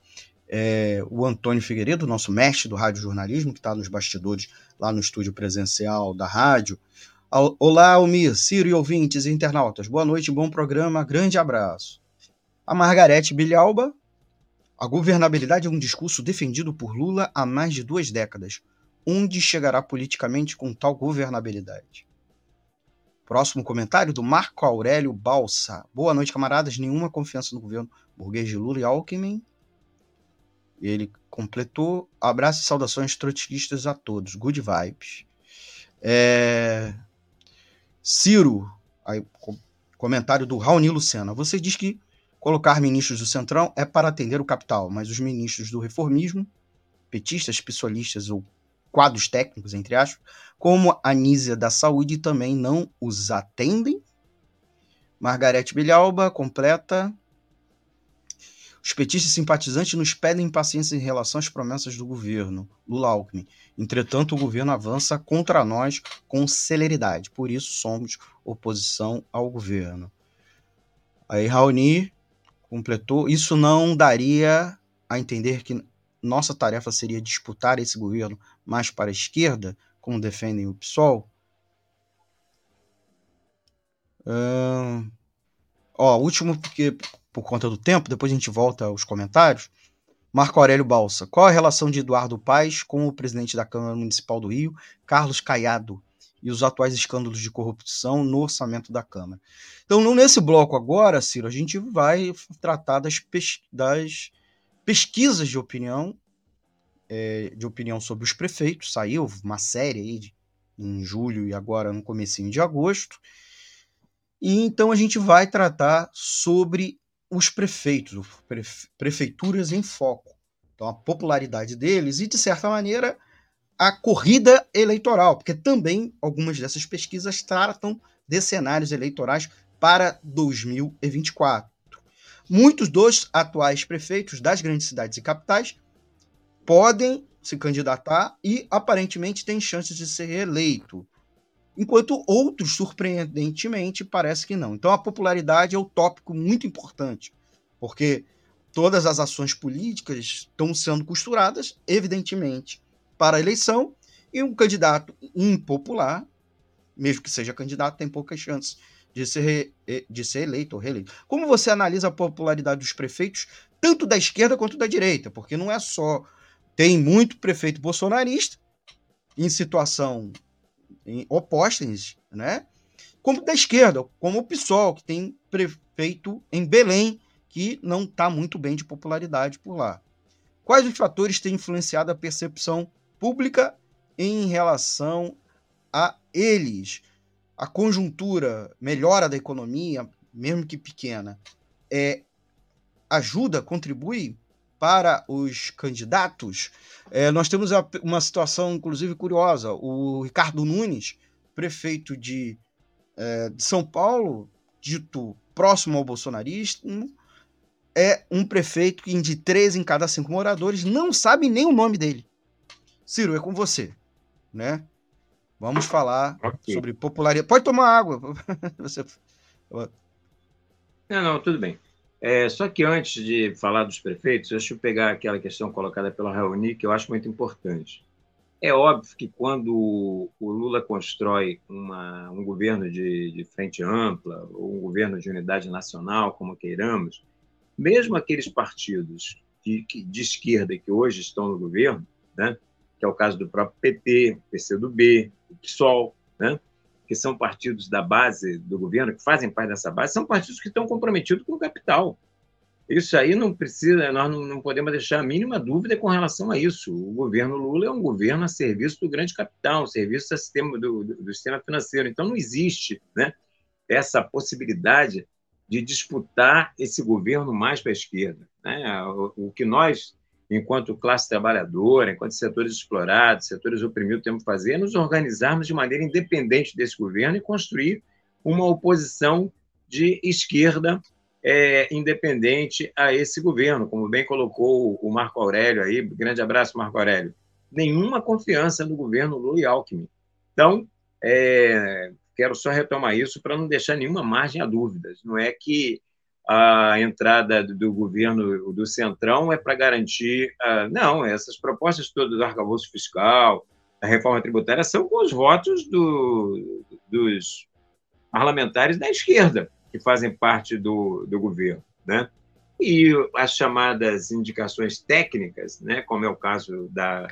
É, o Antônio Figueiredo, nosso mestre do rádio jornalismo, que está nos bastidores lá no estúdio presencial da rádio. Olá, Almir, Ciro e ouvintes e internautas. Boa noite, bom programa, grande abraço. A Margarete Bilhalba. A governabilidade é um discurso defendido por Lula há mais de duas décadas. Onde chegará politicamente com tal governabilidade? Próximo comentário do Marco Aurélio Balsa. Boa noite, camaradas. Nenhuma confiança no governo burguês de Lula e Alckmin. Ele completou. Abraço e saudações trotskistas a todos. Good vibes. É... Ciro, aí, comentário do Raoni Lucena. Você diz que colocar ministros do Centrão é para atender o capital, mas os ministros do reformismo, petistas, pessoalistas ou quadros técnicos, entre aspas, como a Anísia da Saúde também não os atendem. Margarete Bilhalba completa. Os petistas simpatizantes nos pedem paciência em relação às promessas do governo, Lula Alckmin. Entretanto, o governo avança contra nós com celeridade. Por isso, somos oposição ao governo. Aí, Raoni completou. Isso não daria a entender que nossa tarefa seria disputar esse governo mais para a esquerda, como defendem o PSOL? Uh, ó, último, porque por conta do tempo, depois a gente volta aos comentários. Marco Aurélio Balsa. Qual a relação de Eduardo Paes com o presidente da Câmara Municipal do Rio, Carlos Caiado, e os atuais escândalos de corrupção no orçamento da Câmara? Então, nesse bloco agora, Ciro, a gente vai tratar das, pes das pesquisas de opinião é, de opinião sobre os prefeitos, saiu uma série aí de, em julho e agora no comecinho de agosto. E então a gente vai tratar sobre os prefeitos, prefe, prefeituras em foco. Então a popularidade deles e de certa maneira a corrida eleitoral, porque também algumas dessas pesquisas tratam de cenários eleitorais para 2024. Muitos dos atuais prefeitos das grandes cidades e capitais podem se candidatar e aparentemente têm chances de ser reeleito. Enquanto outros, surpreendentemente, parece que não. Então a popularidade é o tópico muito importante, porque todas as ações políticas estão sendo costuradas, evidentemente, para a eleição, e um candidato impopular, mesmo que seja candidato, tem poucas chances de ser, de ser eleito ou reeleito. Como você analisa a popularidade dos prefeitos, tanto da esquerda quanto da direita? Porque não é só tem muito prefeito bolsonarista em situação oposta, né? Como da esquerda, como o PSOL, que tem prefeito em Belém, que não está muito bem de popularidade por lá. quais os fatores têm influenciado a percepção pública em relação a eles? A conjuntura, melhora da economia, mesmo que pequena, é, ajuda, contribui para os candidatos? É, nós temos uma situação, inclusive, curiosa. O Ricardo Nunes, prefeito de, é, de São Paulo, dito próximo ao bolsonarismo, é um prefeito que de três em cada cinco moradores não sabe nem o nome dele. Ciro, é com você, né? Vamos falar okay. sobre popularidade. Pode tomar água. você... Não, não, tudo bem. É, só que antes de falar dos prefeitos, deixa eu pegar aquela questão colocada pela Raoni, que eu acho muito importante. É óbvio que quando o Lula constrói uma, um governo de, de frente ampla, ou um governo de unidade nacional, como queiramos, mesmo aqueles partidos que, de esquerda que hoje estão no governo, né, que é o caso do próprio PT, PCdoB, o PSOL, né, que são partidos da base do governo, que fazem parte dessa base, são partidos que estão comprometidos com o capital. Isso aí não precisa, nós não, não podemos deixar a mínima dúvida com relação a isso. O governo Lula é um governo a serviço do grande capital, serviço do sistema, do, do sistema financeiro. Então não existe né, essa possibilidade de disputar esse governo mais para a esquerda. Né? O, o que nós enquanto classe trabalhadora, enquanto setores explorados, setores oprimidos, temos que fazer é nos organizarmos de maneira independente desse governo e construir uma oposição de esquerda é, independente a esse governo, como bem colocou o Marco Aurélio aí, grande abraço, Marco Aurélio. Nenhuma confiança no governo Lula e Alckmin. Então, é, quero só retomar isso para não deixar nenhuma margem a dúvidas. Não é que a entrada do governo do Centrão é para garantir. Uh, não, essas propostas todas do arcabouço fiscal, da reforma tributária, são com os votos do, dos parlamentares da esquerda, que fazem parte do, do governo. Né? E as chamadas indicações técnicas, né, como é o caso da,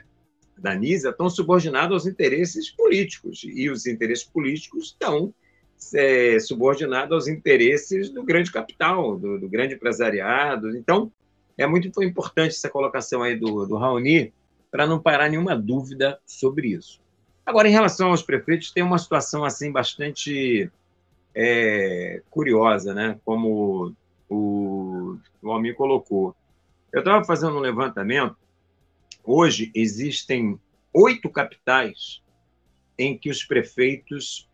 da NISA, estão subordinadas aos interesses políticos, e os interesses políticos estão é, subordinado aos interesses do grande capital, do, do, grande empresariado. Então, é muito importante essa colocação aí do, do Raoni, para não parar nenhuma dúvida sobre isso. Agora, em relação aos prefeitos, tem uma situação assim bastante é, curiosa, né? como o, o Almir colocou. Eu estava fazendo um levantamento. Hoje existem oito capitais em que os prefeitos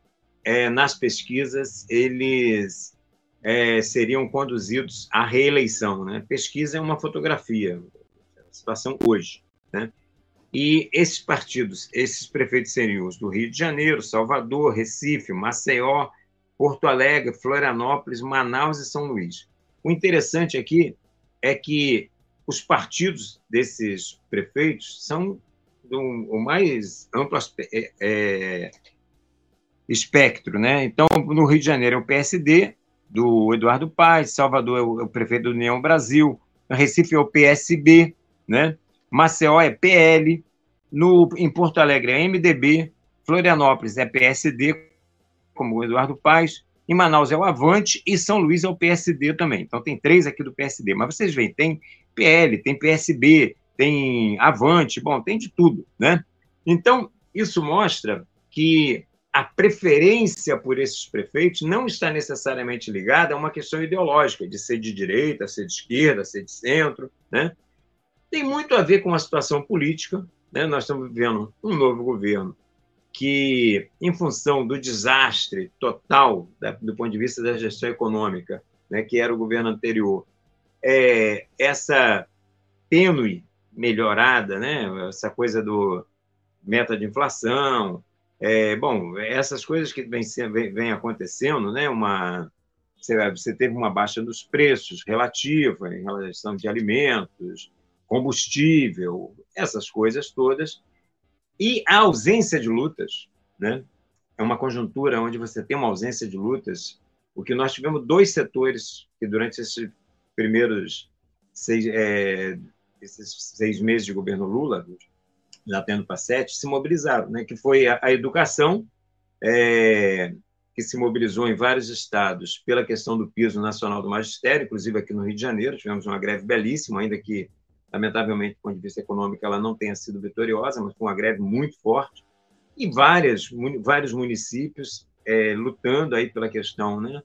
é, nas pesquisas, eles é, seriam conduzidos à reeleição. Né? Pesquisa é uma fotografia, a situação hoje. Né? E esses partidos, esses prefeitos seriam os do Rio de Janeiro, Salvador, Recife, Maceió, Porto Alegre, Florianópolis, Manaus e São Luís. O interessante aqui é que os partidos desses prefeitos são do o mais amplo é, é, espectro, né? Então, no Rio de Janeiro é o PSD, do Eduardo Paes, Salvador é o, é o prefeito do União Brasil, Recife é o PSB, né? Maceió é PL, no, em Porto Alegre é MDB, Florianópolis é PSD, como o Eduardo Paes, em Manaus é o Avante e São Luís é o PSD também. Então tem três aqui do PSD. Mas vocês veem, tem PL, tem PSB, tem Avante, bom, tem de tudo, né? Então, isso mostra que a preferência por esses prefeitos não está necessariamente ligada a uma questão ideológica, de ser de direita, ser de esquerda, ser de centro. Né? Tem muito a ver com a situação política. Né? Nós estamos vivendo um novo governo que, em função do desastre total da, do ponto de vista da gestão econômica, né, que era o governo anterior, é, essa tênue melhorada, né, essa coisa do meta de inflação, é, bom, essas coisas que vem, vem acontecendo, né? Uma, você, teve uma baixa dos preços relativa em relação de alimentos, combustível, essas coisas todas, e a ausência de lutas, né? É uma conjuntura onde você tem uma ausência de lutas, porque nós tivemos dois setores que durante esses primeiros seis, é, esses seis meses de governo Lula, já tendo para sete, se mobilizaram, né? que foi a, a educação, é, que se mobilizou em vários estados pela questão do piso nacional do magistério, inclusive aqui no Rio de Janeiro, tivemos uma greve belíssima, ainda que lamentavelmente, do ponto de vista econômico, ela não tenha sido vitoriosa, mas foi uma greve muito forte, e várias, vários municípios é, lutando aí pela questão né,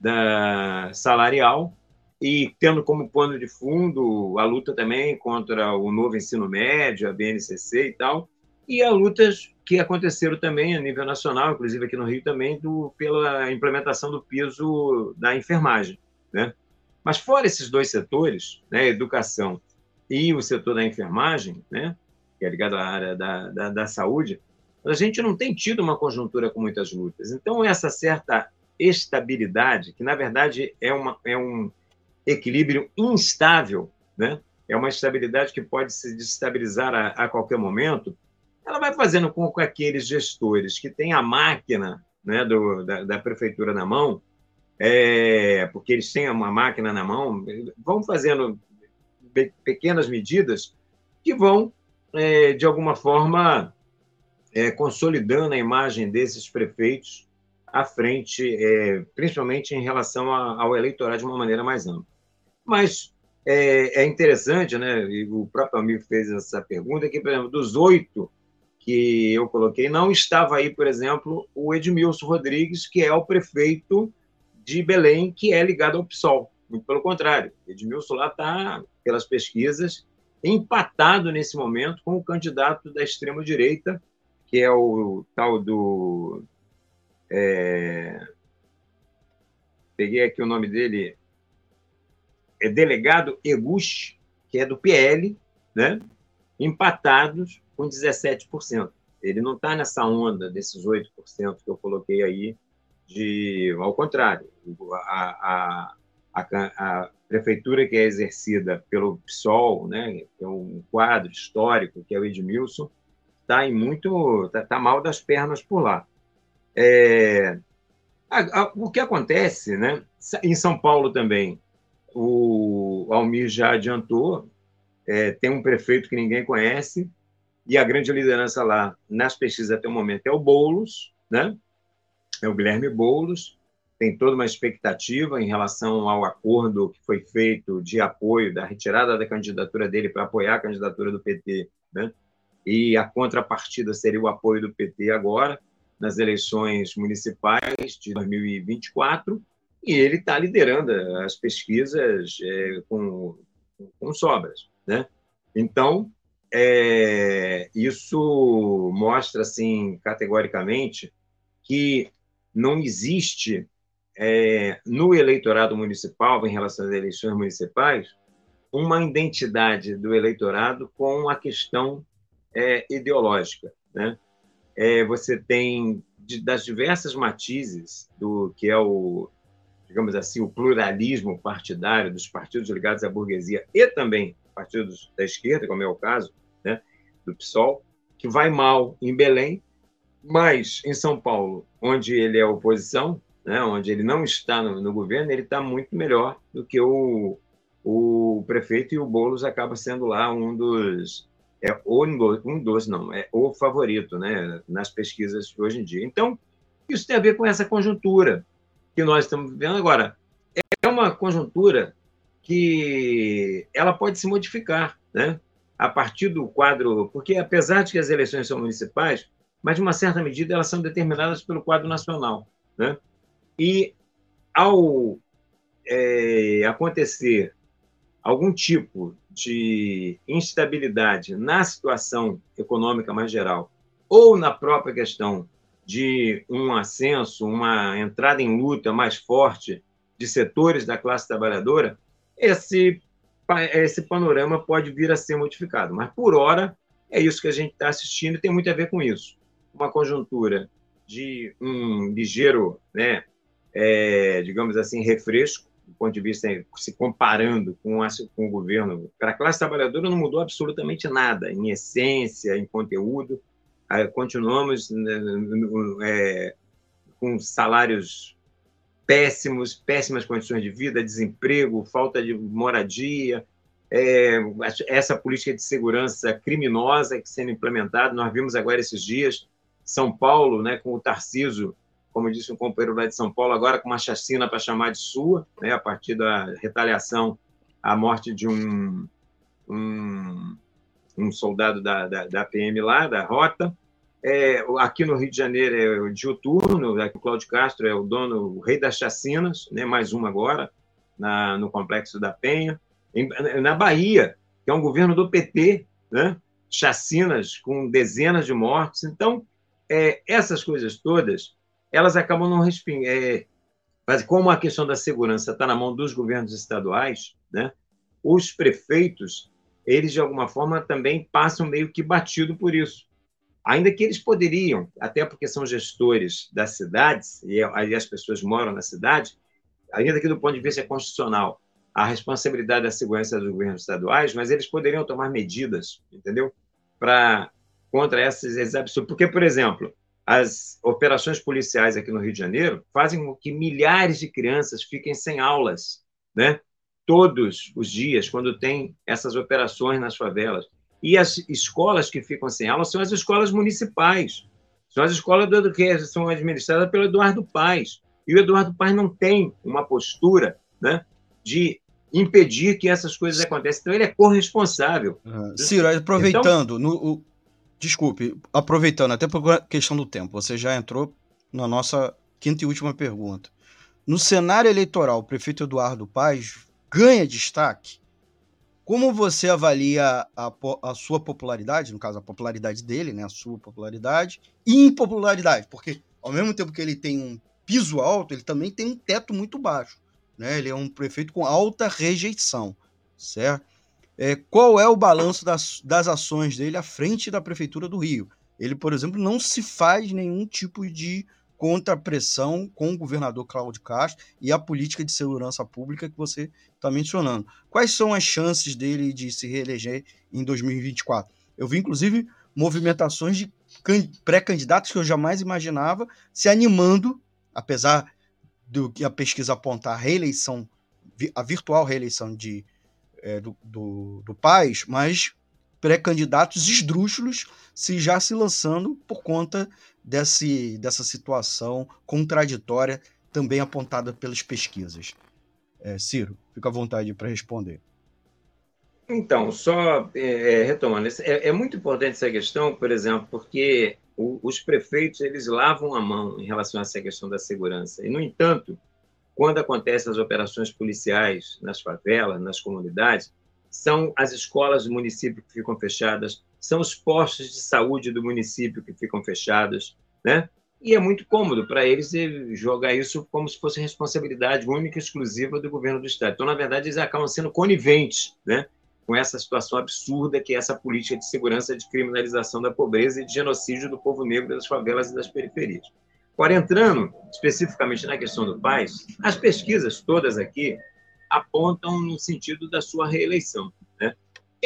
da salarial e tendo como pano de fundo a luta também contra o novo ensino médio, a BNCC e tal, e as lutas que aconteceram também a nível nacional, inclusive aqui no Rio também, do, pela implementação do piso da enfermagem. Né? Mas fora esses dois setores, né, educação e o setor da enfermagem, né, que é ligado à área da, da, da saúde, a gente não tem tido uma conjuntura com muitas lutas. Então, essa certa estabilidade, que na verdade é, uma, é um equilíbrio instável, né? é uma estabilidade que pode se destabilizar a, a qualquer momento, ela vai fazendo com que aqueles gestores que têm a máquina né, do, da, da prefeitura na mão, é, porque eles têm uma máquina na mão, vão fazendo pequenas medidas que vão, é, de alguma forma, é, consolidando a imagem desses prefeitos à frente, é, principalmente em relação a, ao eleitorado de uma maneira mais ampla. Mas é, é, interessante, né? E o próprio amigo fez essa pergunta que, por exemplo, dos oito que eu coloquei, não estava aí, por exemplo, o Edmilson Rodrigues, que é o prefeito de Belém, que é ligado ao PSOL. Muito pelo contrário, Edmilson lá está, pelas pesquisas, empatado nesse momento com o candidato da extrema-direita, que é o tal do. É, peguei aqui o nome dele, é delegado Eguchi, que é do PL, né? empatados com 17%. Ele não está nessa onda desses 8% que eu coloquei aí, de, ao contrário, a, a, a, a prefeitura que é exercida pelo PSOL, né, que é um quadro histórico, que é o Edmilson, está em muito, está tá mal das pernas por lá. É, o que acontece, né? Em São Paulo também, o Almir já adiantou, é, tem um prefeito que ninguém conhece, e a grande liderança lá, nas pesquisas até o momento, é o Boulos, né? é o Guilherme Boulos, tem toda uma expectativa em relação ao acordo que foi feito de apoio, da retirada da candidatura dele para apoiar a candidatura do PT, né? e a contrapartida seria o apoio do PT agora, nas eleições municipais de 2024, e ele está liderando as pesquisas é, com, com sobras. Né? Então, é, isso mostra assim categoricamente que não existe é, no eleitorado municipal, em relação às eleições municipais, uma identidade do eleitorado com a questão é, ideológica. Né? É, você tem de, das diversas matizes do que é o, digamos assim, o pluralismo partidário dos partidos ligados à burguesia e também partidos da esquerda, como é o caso né, do PSOL, que vai mal em Belém, mas em São Paulo, onde ele é oposição, né, onde ele não está no, no governo, ele está muito melhor do que o, o prefeito e o Boulos acaba sendo lá um dos é um dos não é o favorito, né, nas pesquisas de hoje em dia. Então isso tem a ver com essa conjuntura que nós estamos vivendo agora. É uma conjuntura que ela pode se modificar, né? A partir do quadro, porque apesar de que as eleições são municipais, mas de uma certa medida elas são determinadas pelo quadro nacional, né? E ao é, acontecer algum tipo de instabilidade na situação econômica mais geral ou na própria questão de um ascenso, uma entrada em luta mais forte de setores da classe trabalhadora, esse, esse panorama pode vir a ser modificado. Mas, por hora, é isso que a gente está assistindo e tem muito a ver com isso. Uma conjuntura de um ligeiro, né, é, digamos assim, refresco, do ponto de vista, se comparando com, a, com o governo. Para a classe trabalhadora não mudou absolutamente nada, em essência, em conteúdo. Continuamos né, é, com salários péssimos, péssimas condições de vida, desemprego, falta de moradia, é, essa política de segurança criminosa que sendo implementada. Nós vimos agora esses dias São Paulo, né, com o Tarciso, como disse um companheiro lá de São Paulo, agora com uma chacina para chamar de sua, né, a partir da retaliação à morte de um um, um soldado da, da, da, PM lá, da Rota. É, aqui no Rio de Janeiro é o Diuturno, o Cláudio Castro é o dono, o rei das chacinas, né, mais uma agora, na, no Complexo da Penha. Em, na Bahia, que é um governo do PT, né, chacinas com dezenas de mortes. Então, é, essas coisas todas, elas acabam não respingando. É, mas como a questão da segurança está na mão dos governos estaduais, né, os prefeitos, eles de alguma forma também passam meio que batido por isso. Ainda que eles poderiam, até porque são gestores das cidades, e aí as pessoas moram na cidade, ainda que do ponto de vista constitucional, a responsabilidade da segurança dos governos estaduais, mas eles poderiam tomar medidas, entendeu? Para contra esses, esses absurdos. Porque, por exemplo, as operações policiais aqui no Rio de Janeiro fazem com que milhares de crianças fiquem sem aulas, né? Todos os dias, quando tem essas operações nas favelas. E as escolas que ficam sem aulas são as escolas municipais. São as escolas do, que são administradas pelo Eduardo Paes. E o Eduardo Paes não tem uma postura né, de impedir que essas coisas aconteçam. Então, ele é corresponsável. Uhum. Ciro, aproveitando, então, no, o, desculpe, aproveitando, até por questão do tempo, você já entrou na nossa quinta e última pergunta. No cenário eleitoral, o prefeito Eduardo Paes ganha destaque. Como você avalia a, a, sua popularidade, no caso, a popularidade dele, né, a sua popularidade, e impopularidade? Porque, ao mesmo tempo que ele tem um piso alto, ele também tem um teto muito baixo. Né? Ele é um prefeito com alta rejeição, certo? É, qual é o balanço das, das ações dele à frente da Prefeitura do Rio? Ele, por exemplo, não se faz nenhum tipo de contrapressão com o governador Cláudio Castro e a política de segurança pública que você está mencionando. Quais são as chances dele de se reeleger em 2024? Eu vi, inclusive, movimentações de pré-candidatos que eu jamais imaginava se animando, apesar do que a pesquisa apontar a reeleição, a virtual reeleição de, é, do, do, do Paz, mas pré-candidatos esdrúxulos se já se lançando por conta desse, dessa situação contraditória também apontada pelas pesquisas. É, Ciro, fica à vontade para responder. Então, só é, é retomando, é, é, muito importante essa questão, por exemplo, porque o, os prefeitos eles lavam a mão em relação a essa questão da segurança. E, no entanto, quando acontecem as operações policiais nas favelas, nas comunidades, são as escolas do município que ficam fechadas, são os postos de saúde do município que ficam fechados, né? E é muito cômodo para eles jogar isso como se fosse responsabilidade única e exclusiva do governo do Estado. Então, na verdade, eles acabam sendo coniventes né, com essa situação absurda que é essa política de segurança de criminalização da pobreza e de genocídio do povo negro das favelas e das periferias. Agora, entrando especificamente na questão do Paz, as pesquisas todas aqui apontam no sentido da sua reeleição.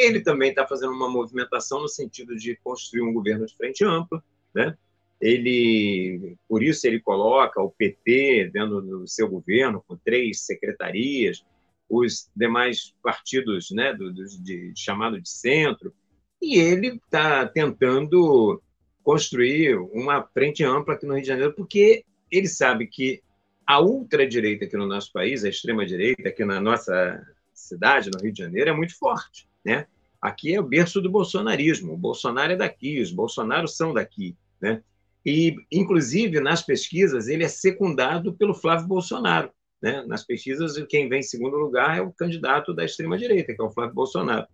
Ele também está fazendo uma movimentação no sentido de construir um governo de frente ampla, né? Ele, por isso ele coloca o PT dentro do seu governo com três secretarias, os demais partidos, né, do, do de, chamado de centro, e ele está tentando construir uma frente ampla aqui no Rio de Janeiro, porque ele sabe que a ultradireita aqui no nosso país, a extrema-direita aqui na nossa cidade, no Rio de Janeiro, é muito forte. Né? Aqui é o berço do bolsonarismo. O Bolsonaro é daqui, os Bolsonaros são daqui. Né? E, inclusive, nas pesquisas, ele é secundado pelo Flávio Bolsonaro. Né? Nas pesquisas, quem vem em segundo lugar é o candidato da extrema-direita, que é o Flávio Bolsonaro.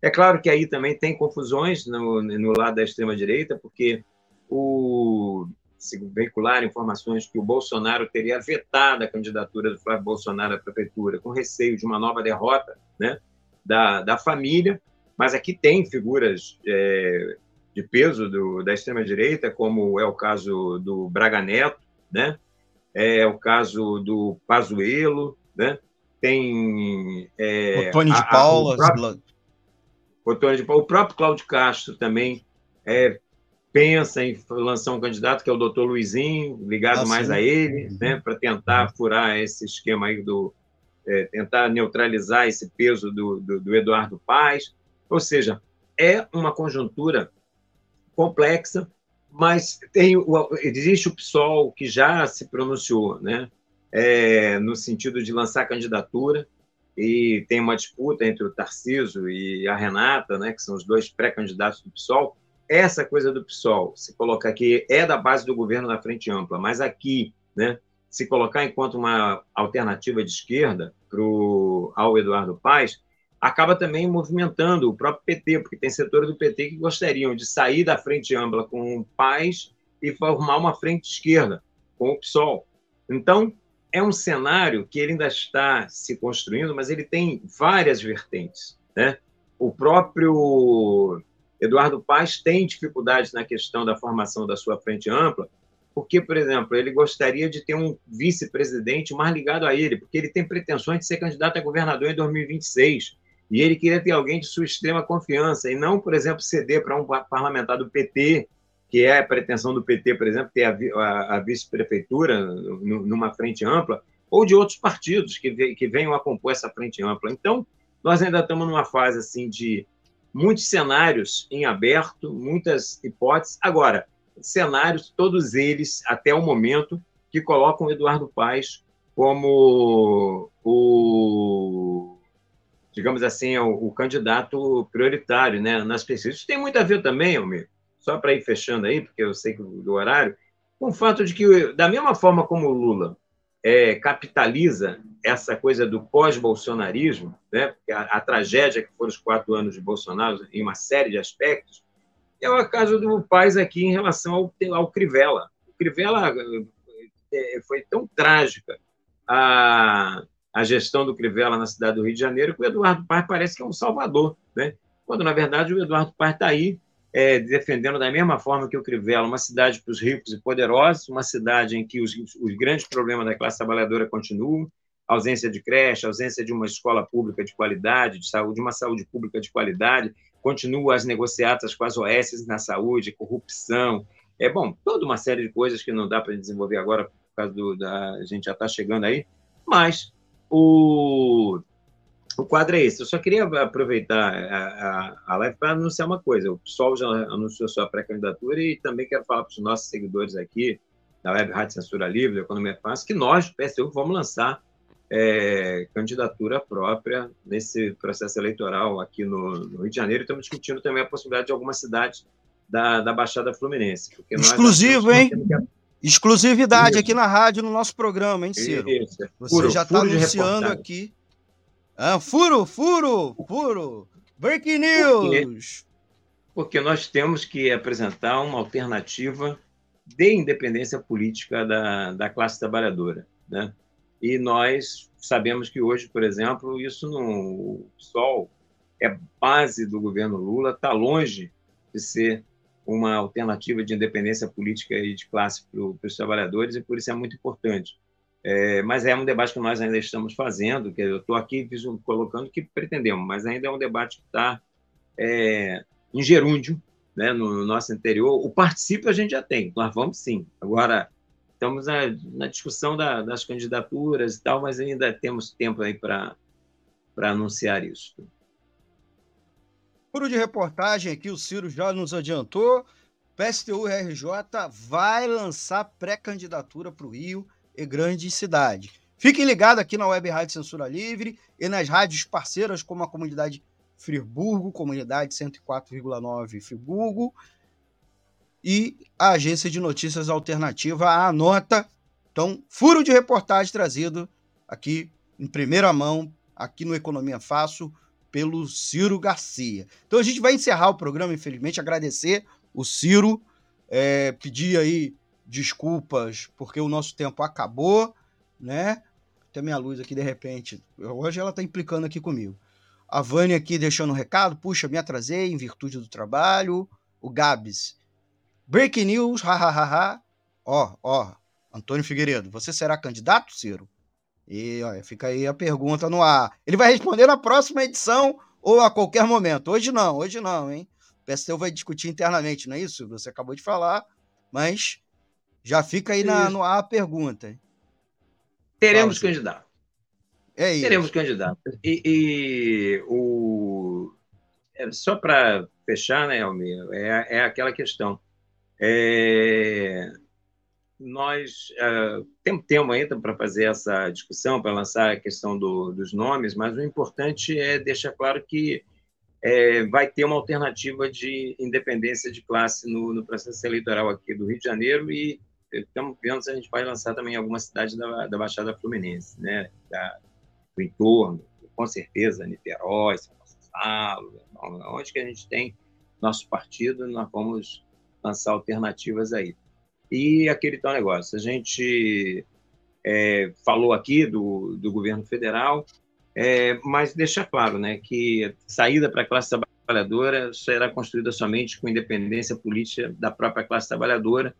É claro que aí também tem confusões no, no lado da extrema-direita, porque o, se veicular informações que o Bolsonaro teria vetado a candidatura do Flávio Bolsonaro à prefeitura, com receio de uma nova derrota né, da, da família, mas aqui tem figuras é, de peso do, da extrema-direita, como é o caso do Braga Neto, né, é o caso do Pazuello, né, tem... É, o Tony de Paula, o, Tony de Paula, o próprio Cláudio Castro também é, pensa em lançar um candidato que é o doutor Luizinho, ligado ah, mais a ele, uhum. né, para tentar furar esse esquema aí do. É, tentar neutralizar esse peso do, do, do Eduardo Paes. Ou seja, é uma conjuntura complexa, mas tem o, existe o PSOL que já se pronunciou, né, é, no sentido de lançar candidatura. e tem uma disputa entre o Tarciso e a Renata, né, que são os dois pré-candidatos do PSOL, essa coisa do PSOL, se colocar aqui, é da base do governo da Frente Ampla, mas aqui, né, se colocar enquanto uma alternativa de esquerda pro, ao Eduardo Paes, acaba também movimentando o próprio PT, porque tem setores do PT que gostariam de sair da Frente Ampla com o Paes e formar uma frente esquerda com o PSOL. Então, é um cenário que ele ainda está se construindo, mas ele tem várias vertentes. Né? O próprio Eduardo Paes tem dificuldades na questão da formação da sua frente ampla, porque, por exemplo, ele gostaria de ter um vice-presidente mais ligado a ele, porque ele tem pretensões de ser candidato a governador em 2026. E ele queria ter alguém de sua extrema confiança, e não, por exemplo, ceder para um parlamentar do PT, que é a pretensão do PT, por exemplo, ter a, a, a vice-prefeitura numa frente ampla, ou de outros partidos que, que venham a compor essa frente ampla. Então, nós ainda estamos numa fase assim de muitos cenários em aberto, muitas hipóteses. Agora, cenários, todos eles, até o momento, que colocam Eduardo Paes como o, digamos assim, o, o candidato prioritário né, nas pesquisas. Isso tem muito a ver também, Almir, só para ir fechando aí, porque eu sei que do horário, com o fato de que, da mesma forma como o Lula é, capitaliza essa coisa do pós-bolsonarismo, né, a, a, tragédia que foram os quatro anos de Bolsonaro em uma série de aspectos, é o caso do Paz aqui em relação ao, ao Crivella. O Crivella é, foi tão trágica a, a gestão do Crivella na cidade do Rio de Janeiro que o Eduardo Paz parece que é um salvador, né? quando, na verdade, o Eduardo Paz está aí é, defendendo da mesma forma que o Crivella, uma cidade para os ricos e poderosos, uma cidade em que os, os grandes problemas da classe trabalhadora continuam, ausência de creche, ausência de uma escola pública de qualidade, de saúde, uma saúde pública de qualidade, continua as negociatas com as OS na saúde, corrupção, é bom, toda uma série de coisas que não dá para desenvolver agora por causa do, da a gente já está chegando aí, mas o o quadro é esse. Eu só queria aproveitar a, a, a live para anunciar uma coisa. O PSOL já anunciou sua pré-candidatura e também quero falar para os nossos seguidores aqui da Web Rádio Censura Livre, Economia Fácil, que nós, do PSU, vamos lançar é, candidatura própria nesse processo eleitoral aqui no, no, Rio de Janeiro. Estamos discutindo também a possibilidade de algumas cidades da, da Baixada Fluminense. Exclusivo, hein? Exclusividade Isso. aqui na rádio, no nosso programa, hein, Ciro? Isso. Você furo, já está anunciando aqui ah, furo, furo, furo. Breaking news. Porque, porque nós temos que apresentar uma alternativa de independência política da, da classe trabalhadora, né? E nós sabemos que hoje, por exemplo, isso no Sol é base do governo Lula, está longe de ser uma alternativa de independência política e de classe para os trabalhadores, e por isso é muito importante. É, mas é um debate que nós ainda estamos fazendo, que eu estou aqui colocando que pretendemos, mas ainda é um debate que está é, em gerúndio, né, no nosso interior. O participe a gente já tem, nós vamos sim. Agora, estamos na, na discussão da, das candidaturas e tal, mas ainda temos tempo aí para anunciar isso. Furo de reportagem aqui, o Ciro já nos adiantou. PSTU-RJ vai lançar pré-candidatura para o Rio e grande cidade. Fiquem ligados aqui na Web Rádio Censura Livre e nas rádios parceiras como a comunidade Friburgo, comunidade 104,9 Friburgo e a agência de notícias alternativa a Nota. Então, furo de reportagem trazido aqui em primeira mão, aqui no Economia Fácil, pelo Ciro Garcia. Então a gente vai encerrar o programa, infelizmente, agradecer o Ciro, é, pedir aí desculpas porque o nosso tempo acabou, né? Tem minha luz aqui de repente. Hoje ela tá implicando aqui comigo. A Vânia aqui deixando um recado. Puxa, me atrasei em virtude do trabalho. O Gabs. Breaking news, hahaha. Ó, ó. Antônio Figueiredo, você será candidato, Ciro? E olha, fica aí a pergunta no ar. Ele vai responder na próxima edição ou a qualquer momento. Hoje não, hoje não, hein? O PSTU vai discutir internamente, não é isso? Você acabou de falar, mas já fica aí na, no ar a pergunta. Teremos Fala, candidato. É isso. Teremos candidato. E, e o... É, só para fechar, né, Almir, é, é aquela questão. É... nós uh, temos tempo ainda para fazer essa discussão, para lançar a questão do, dos nomes, mas o importante é deixar claro que é, vai ter uma alternativa de independência de classe no, no, processo eleitoral aqui do Rio de Janeiro e estamos vendo se a gente vai lançar também em algumas cidades da, da Baixada Fluminense, né, da, do entorno, com certeza, Niterói, São Gonçalo, onde que a gente tem nosso partido, nós vamos lançar alternativas aí. E aquele tal negócio, a gente é, falou aqui do, do governo federal, é, mas deixa claro né, que saída para a classe trabalhadora será construída somente com independência política da própria classe trabalhadora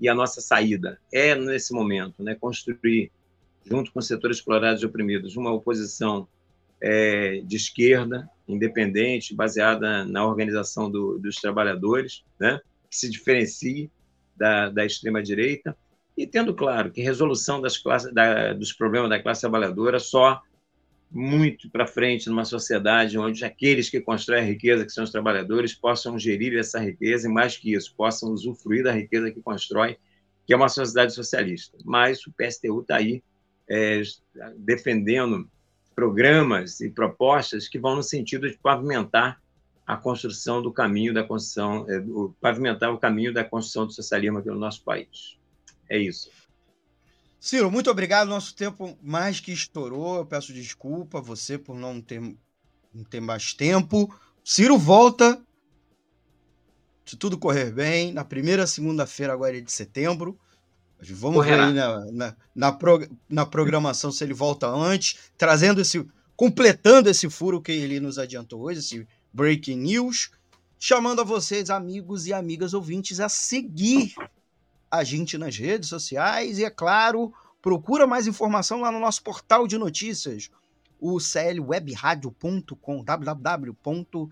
e a nossa saída é, nesse momento, né, construir, junto com setores explorados e oprimidos, uma oposição é, de esquerda, independente, baseada na organização do, dos trabalhadores, né, que se diferencie da, da extrema-direita, e tendo claro que resolução das classes, da, dos problemas da classe trabalhadora só muito para frente numa sociedade onde aqueles que constroem a riqueza, que são os trabalhadores, possam gerir essa riqueza e, mais que isso, possam usufruir da riqueza que constrói, que é uma sociedade socialista. Mas o PSTU está aí é, defendendo programas e propostas que vão no sentido de pavimentar a construção do caminho da construção, é, pavimentar o caminho da construção do socialismo aqui no nosso país. É isso. Ciro, muito obrigado. Nosso tempo mais que estourou. Eu peço desculpa a você por não ter, não ter mais tempo. Ciro volta, se tudo correr bem, na primeira segunda-feira agora de setembro. Vamos Correrá. ver aí na, na, na, pro, na, programação se ele volta antes, trazendo esse. completando esse furo que ele nos adiantou hoje, esse breaking news. Chamando a vocês, amigos e amigas ouvintes, a seguir a gente nas redes sociais e, é claro, procura mais informação lá no nosso portal de notícias, o clwebradio.com, www.cl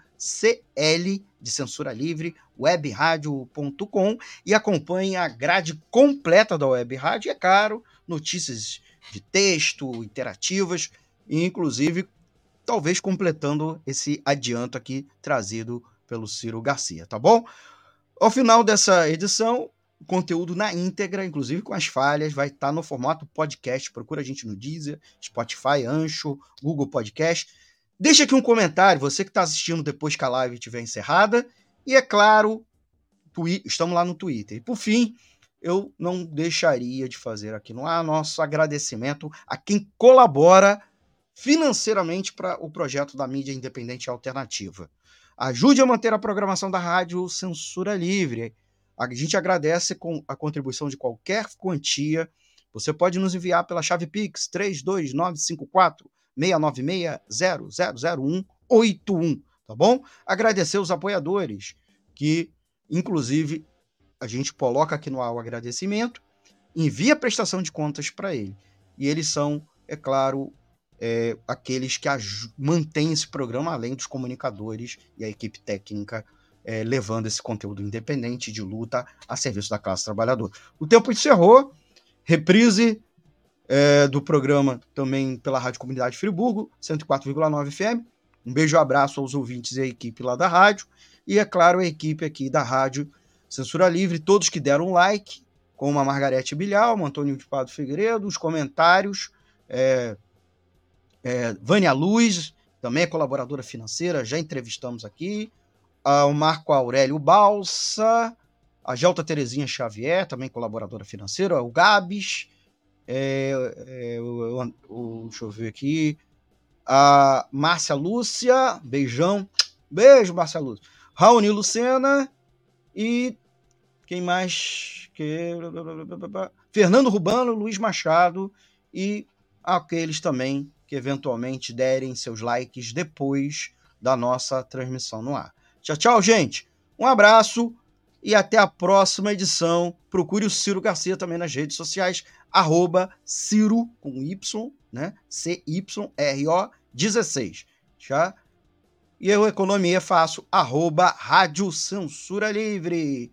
de censura livre, webradio.com e acompanhe a grade completa da Web Rádio, é claro, notícias de texto, interativas, inclusive talvez completando esse adianto aqui trazido pelo Ciro Garcia, tá bom? Ao final dessa edição, o conteúdo na íntegra, inclusive com as falhas, vai estar tá no formato podcast. Procura a gente no Deezer, Spotify, Ancho, Google Podcast. Deixa aqui um comentário, você que está assistindo depois que a live estiver encerrada. E é claro, estamos lá no Twitter. E por fim, eu não deixaria de fazer aqui no ar nosso agradecimento a quem colabora financeiramente para o projeto da mídia independente alternativa. Ajude a manter a programação da rádio Censura Livre. A gente agradece com a contribuição de qualquer quantia. Você pode nos enviar pela chave Pix 32954 696 000181, tá bom? Agradecer os apoiadores, que inclusive a gente coloca aqui no ar o agradecimento, envia a prestação de contas para ele. E eles são, é claro, é, aqueles que mantêm esse programa, além dos comunicadores e a equipe técnica é, levando esse conteúdo independente de luta a serviço da classe trabalhadora. O tempo encerrou, reprise é, do programa também pela Rádio Comunidade Friburgo, 104,9 FM. Um beijo e um abraço aos ouvintes e à equipe lá da rádio. E, é claro, a equipe aqui da rádio Censura Livre, todos que deram like, como a Margarete Bilhal, Antônio de Pado Figueiredo, os comentários, é, é, Vânia Luz, também é colaboradora financeira, já entrevistamos aqui, o Marco Aurélio Balsa, a Gelta Terezinha Xavier, também colaboradora financeira, o Gabs, é, é, o, o, deixa eu ver aqui, a Márcia Lúcia, beijão, beijo Márcia Lúcia, Raoni Lucena e quem mais? Que... Fernando Rubano, Luiz Machado e aqueles também que eventualmente derem seus likes depois da nossa transmissão no ar. Tchau, tchau, gente. Um abraço e até a próxima edição. Procure o Ciro Garcia também nas redes sociais, arroba Ciro com Y, né? C-Y-R-O 16. Já? E eu, Economia, faço arroba Rádio Censura Livre.